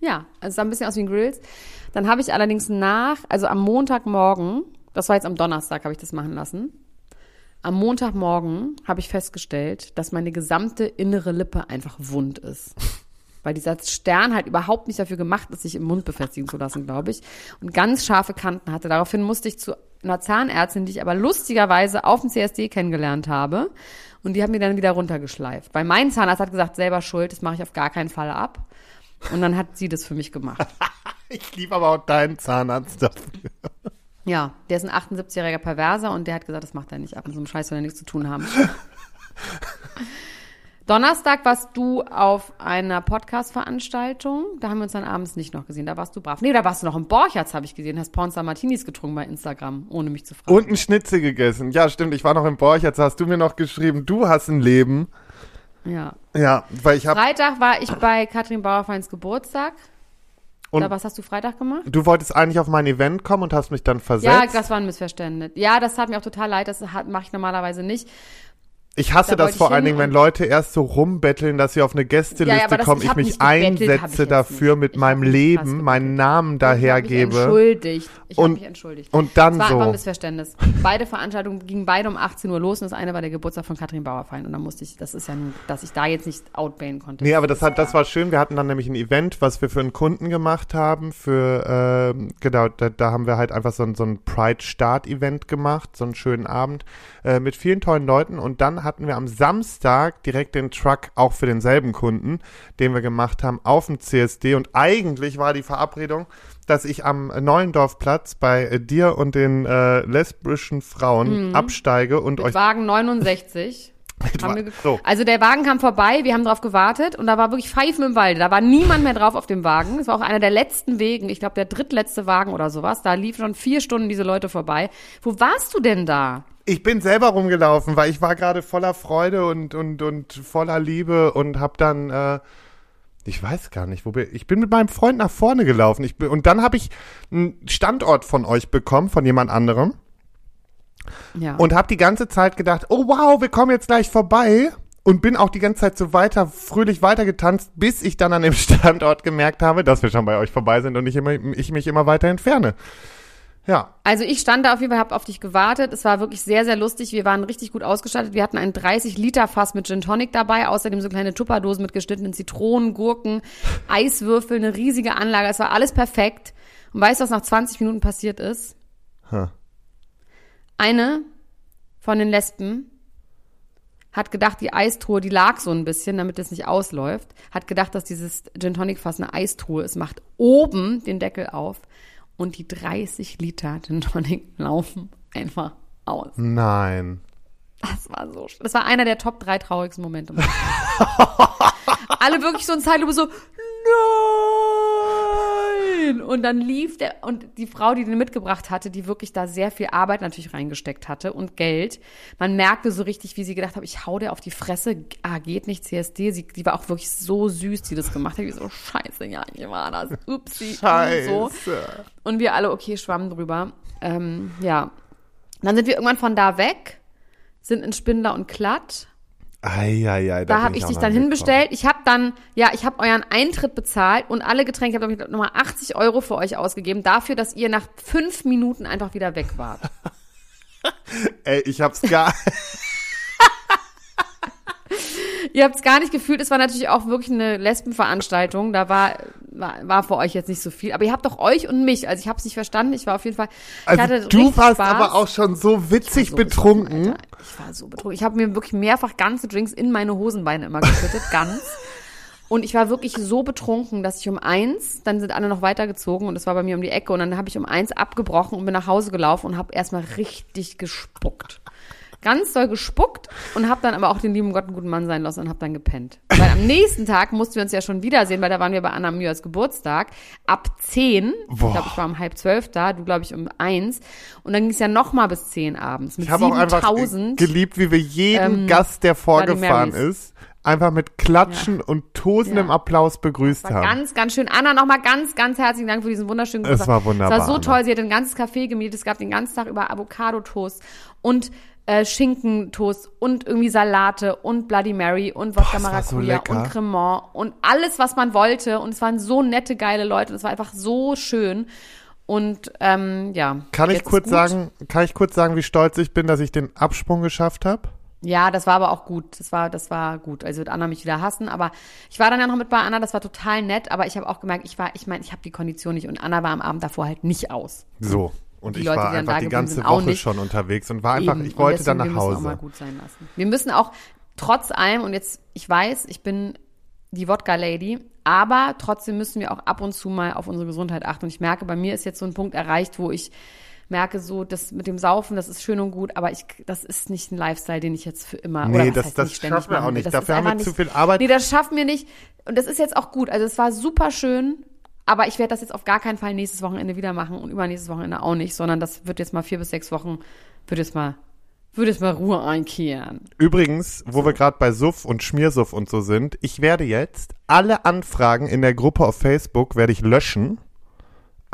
Ja, also es sah ein bisschen aus wie ein Grills. Dann habe ich allerdings nach, also am Montagmorgen, das war jetzt am Donnerstag, habe ich das machen lassen. Am Montagmorgen habe ich festgestellt, dass meine gesamte innere Lippe einfach wund ist. Weil dieser Stern halt überhaupt nicht dafür gemacht ist, sich im Mund befestigen zu lassen, glaube ich. Und ganz scharfe Kanten hatte. Daraufhin musste ich zu einer Zahnärztin, die ich aber lustigerweise auf dem CSD kennengelernt habe. Und die hat mir dann wieder runtergeschleift. Weil mein Zahnarzt hat gesagt, selber schuld, das mache ich auf gar keinen Fall ab. Und dann hat sie das für mich gemacht. Ich liebe aber auch deinen Zahnarzt dafür. Ja, der ist ein 78-jähriger Perverser und der hat gesagt, das macht er nicht ab. Mit so einem Scheiß soll er nichts zu tun haben. Donnerstag warst du auf einer Podcast-Veranstaltung. Da haben wir uns dann abends nicht noch gesehen. Da warst du brav. Nee, da warst du noch im Borchertz, habe ich gesehen. Hast Pornstar Martinis getrunken bei Instagram, ohne mich zu fragen. Und ein Schnitzel gegessen. Ja, stimmt. Ich war noch im Borch. Jetzt hast du mir noch geschrieben, du hast ein Leben. ja. Ja, weil ich habe. Freitag war ich bei Katrin Bauerfeins Geburtstag. Und da, was hast du Freitag gemacht? du wolltest eigentlich auf mein Event kommen und hast mich dann versetzt. Ja, das war ein Missverständnis. Ja, das hat mir auch total leid. Das mache ich normalerweise nicht. Ich hasse Da das vor ich allen Dingen, wenn Leute erst so rumbetteln, dass sie auf eine Gästeliste Ja, ja, das- kommen, ich ich mich ich einsetze jetzt dafür mit Ich meinem Leben, meinen. Namen Ich habe mich dahergebe. entschuldigt. Ich habe Und- mich entschuldigt. und dann es war so. einfach ein Missverständnis. Beide Veranstaltungen gingen beide um 18 Uhr los und das eine war der Geburtstag von Katrin Bauerfein. Und dann musste ich, das ist ja nun, dass ich da jetzt nicht outbayen konnte. Nee, aber das hat, das war schön. Wir hatten dann nämlich ein Event, was wir für einen Kunden gemacht haben. Für, ähm, genau, da, da haben wir halt einfach so ein, so ein Pride-Start-Event gemacht, so einen schönen Abend äh, mit vielen tollen Leuten. Und dann hatten wir am Samstag direkt den Truck auch für denselben Kunden, den wir gemacht haben, auf dem CSD. Und eigentlich war die Verabredung, dass ich am Neuendorfplatz bei äh, dir und den äh, lesbischen Frauen absteige und Mit euch Wagen 69. Mit haben wir so. Also der Wagen kam vorbei, wir haben drauf gewartet und da war wirklich Pfeifen im Walde. Da war niemand mehr drauf auf dem Wagen. Es war auch einer der letzten Wegen, ich glaube der drittletzte Wagen oder sowas. Da liefen schon vier Stunden diese Leute vorbei. Wo warst du denn da? Ich bin selber rumgelaufen, weil ich war gerade voller Freude und, und, und voller Liebe und hab dann, äh, ich weiß gar nicht, wo bin ich bin mit meinem Freund nach vorne gelaufen. Ich bin, und dann habe ich einen Standort von euch bekommen, von jemand anderem Ja. und habe die ganze Zeit gedacht, oh wow, wir kommen jetzt gleich vorbei und bin auch die ganze Zeit so weiter, fröhlich weitergetanzt, bis ich dann an dem Standort gemerkt habe, dass wir schon bei euch vorbei sind und ich, immer, ich mich immer weiter entferne. Ja, Also ich stand da auf jeden Fall, hab auf dich gewartet. Es war wirklich sehr, sehr lustig. Wir waren richtig gut ausgestattet. Wir hatten ein 30-Liter-Fass mit Gin Tonic dabei, außerdem so kleine Tupperdosen mit geschnittenen Zitronen, Gurken, Eiswürfel, eine riesige Anlage. Es war alles perfekt. Und weißt du, was nach 20 Minuten passiert ist? Huh. Eine von den Lesben hat gedacht, die Eistruhe, die lag so ein bisschen, damit es nicht ausläuft, hat gedacht, dass dieses Gin Tonic Fass eine Eistruhe ist, macht oben den Deckel auf und die 30 Liter Gin Tonic laufen einfach aus. nein. Das war so, sch- das war einer der Top drei traurigsten Momente. Alle wirklich so in Zeitlupe so, nein! Und dann lief der, und die Frau, die den mitgebracht hatte, die wirklich da sehr viel Arbeit natürlich reingesteckt hatte und Geld. Man merkte so richtig, wie sie gedacht hat, ich hau der auf die Fresse, ah, geht nicht, CSD. Sie, die war auch wirklich so süß, die das gemacht hat. Wie so, scheiße, ja, ich war das, upsi. Scheiße. So. Und wir alle, okay, schwammen drüber. Ähm, ja. Dann sind wir irgendwann von da weg, sind in Spindler und Klatt. Eieiei, Da bin habe ich auch dich dann hinbestellt. Ich habe dann, ja, ich habe euren Eintritt bezahlt und alle Getränke, ich habe nochmal 80 Euro für euch ausgegeben, dafür, dass ihr nach fünf Minuten einfach wieder weg wart. Ey, ich hab's gar. Ihr habt es gar nicht gefühlt, es war natürlich auch wirklich eine Lesbenveranstaltung. Da war, war, war für euch jetzt nicht so viel. Aber ihr habt doch euch und mich. Also ich habe es nicht verstanden. Ich war auf jeden Fall. Ich Also hatte du warst Spaß. aber auch schon so witzig so betrunken. Alter. Ich war so betrunken. Ich habe mir wirklich mehrfach ganze Drinks in meine Hosenbeine immer geschüttet, ganz. Und ich war wirklich so betrunken, dass ich um eins, dann sind alle noch weitergezogen und es war bei mir um die Ecke und dann habe ich um eins abgebrochen und bin nach Hause gelaufen und habe erstmal richtig gespuckt. Ganz doll gespuckt und habe dann aber auch den lieben Gott einen guten Mann sein lassen und habe dann gepennt. Weil am nächsten Tag mussten wir uns ja schon wiedersehen, weil da waren wir bei Anna Mühers Geburtstag. Ab zehn, ich Boah. glaube, ich war um halb zwölf da, du glaube ich um eins. Und dann ging es ja noch mal bis zehn abends mit Ich habe auch einfach 7000. geliebt, wie wir jeden ähm, Gast, der vorgefahren ist, einfach mit Klatschen und tosendem Ja. Applaus begrüßt haben. ganz, ganz schön. Anna, nochmal ganz, ganz herzlichen Dank für diesen wunderschönen Es Geburtstag. war wunderbar, Es war so Anna. toll. Sie hat ein ganzes Café gemietet. Es gab den ganzen Tag über Avocado-Toast und äh, Schinkentoast und irgendwie Salate und Bloody Mary und Wodka so Maracuja lecker. und Cremant und alles, was man wollte. Und es waren so nette, geile Leute. Und es war einfach so schön. Und ähm, ja. Kann ich kurz sagen, kann ich kurz sagen, wie stolz ich bin, dass ich den Absprung geschafft habe? Ja, das war aber auch gut. Das war, das war gut. Also wird Anna mich wieder hassen, aber ich war dann ja noch mit bei Anna, das war total nett, aber ich habe auch gemerkt, ich war, ich meine, ich habe die Kondition nicht und Anna war am Abend davor halt nicht aus. So. Und Die ich Leute, war die einfach die ganze Woche nicht. schon unterwegs und war einfach, Eben. ich wollte dann nach wir müssen auch mal Hause. gut sein lassen. Wir müssen auch trotz allem, und jetzt, ich weiß, ich bin die Wodka-Lady, aber trotzdem müssen wir auch ab und zu mal auf unsere Gesundheit achten. Und ich merke, bei mir ist jetzt so ein Punkt erreicht, wo ich merke, so, das mit dem Saufen, das ist schön und gut, aber ich, das ist nicht ein Lifestyle, den ich jetzt für immer. Nee, oder das- heißt das nicht schaffen wir auch nicht. Das Dafür haben wir einfach zu viel Arbeit. Nee, das schaffen wir nicht. Und das ist jetzt auch gut. Also es war super schön, aber ich werde das jetzt auf gar keinen Fall nächstes Wochenende wieder machen und übernächstes Wochenende auch nicht, sondern das wird jetzt mal vier bis sechs Wochen, wird jetzt mal, wird jetzt mal Ruhe einkehren. Übrigens, wo wir gerade bei Suff und Schmiersuff und so sind, ich werde jetzt alle Anfragen in der Gruppe auf Facebook werde ich löschen.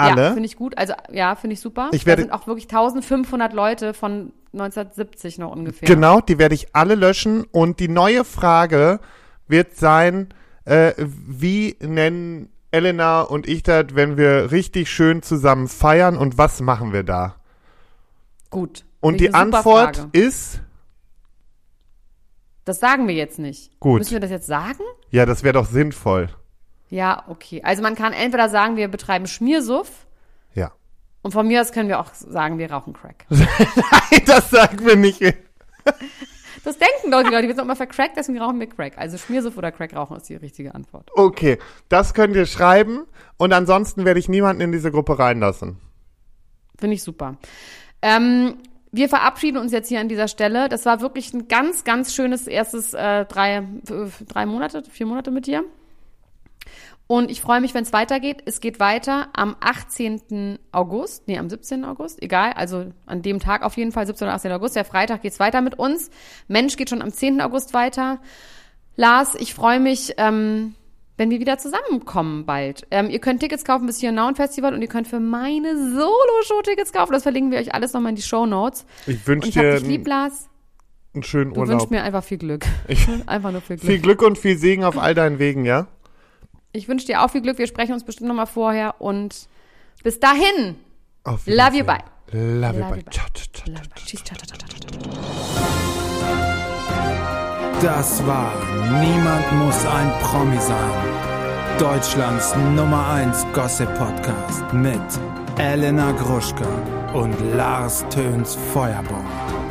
Ja, Alle. finde ich gut. Also ja, finde ich super. Ich werde- da sind auch wirklich 1500 Leute von 1970 noch ungefähr. Genau, die werde ich alle löschen und die neue Frage wird sein, äh, wie nennen Elena und ich das, wenn wir richtig schön zusammen feiern und was machen wir da? Gut. Und die Antwort Frage. ist, Das sagen wir jetzt nicht. Gut. Müssen wir das jetzt sagen? ja, das wäre doch sinnvoll. Ja, okay. Also man kann entweder sagen, wir betreiben Schmiersuff Ja. und von mir aus können wir auch sagen, wir rauchen Crack. Nein, das sagen wir nicht. Das denken doch die Leute. Wir sind immer vercrackt, deswegen rauchen wir Crack. Also Schmiersuff oder Crack rauchen ist die richtige Antwort. Okay, das könnt ihr schreiben und ansonsten werde ich niemanden in diese Gruppe reinlassen. Finde ich super. Ähm, wir verabschieden uns jetzt hier an dieser Stelle. Das war wirklich ein ganz, ganz schönes erstes äh, drei, drei Monate, vier Monate mit dir. Und ich freue mich, wenn es weitergeht. Es geht weiter am 18. August, nee, am 17. August, egal, also an dem Tag auf jeden Fall, 17. oder 18. August, der Freitag geht's weiter mit uns. Mensch geht schon am 10. August weiter. Lars, ich freue mich, ähm, wenn wir wieder zusammenkommen bald. Ähm, ihr könnt Tickets kaufen bis hier Now Festival und ihr könnt für meine Solo-Show Tickets kaufen. Das verlinken wir euch alles nochmal in die Show Notes. Ich wünsche ich dir dich lieb, Lars. einen schönen Du Urlaub. wünschst mir einfach viel Glück. einfach nur viel Glück. Viel Glück und viel Segen auf all deinen Wegen, ja? Ich wünsche dir auch viel Glück. Wir sprechen uns bestimmt nochmal vorher und bis dahin. Auf Love you, bye. Love you, bye. Tschüss. Das war Niemand muss ein Promi sein. Deutschlands Nummer 1 Gossip Podcast mit Elena Gruschka und Lars Töns Feuerborn.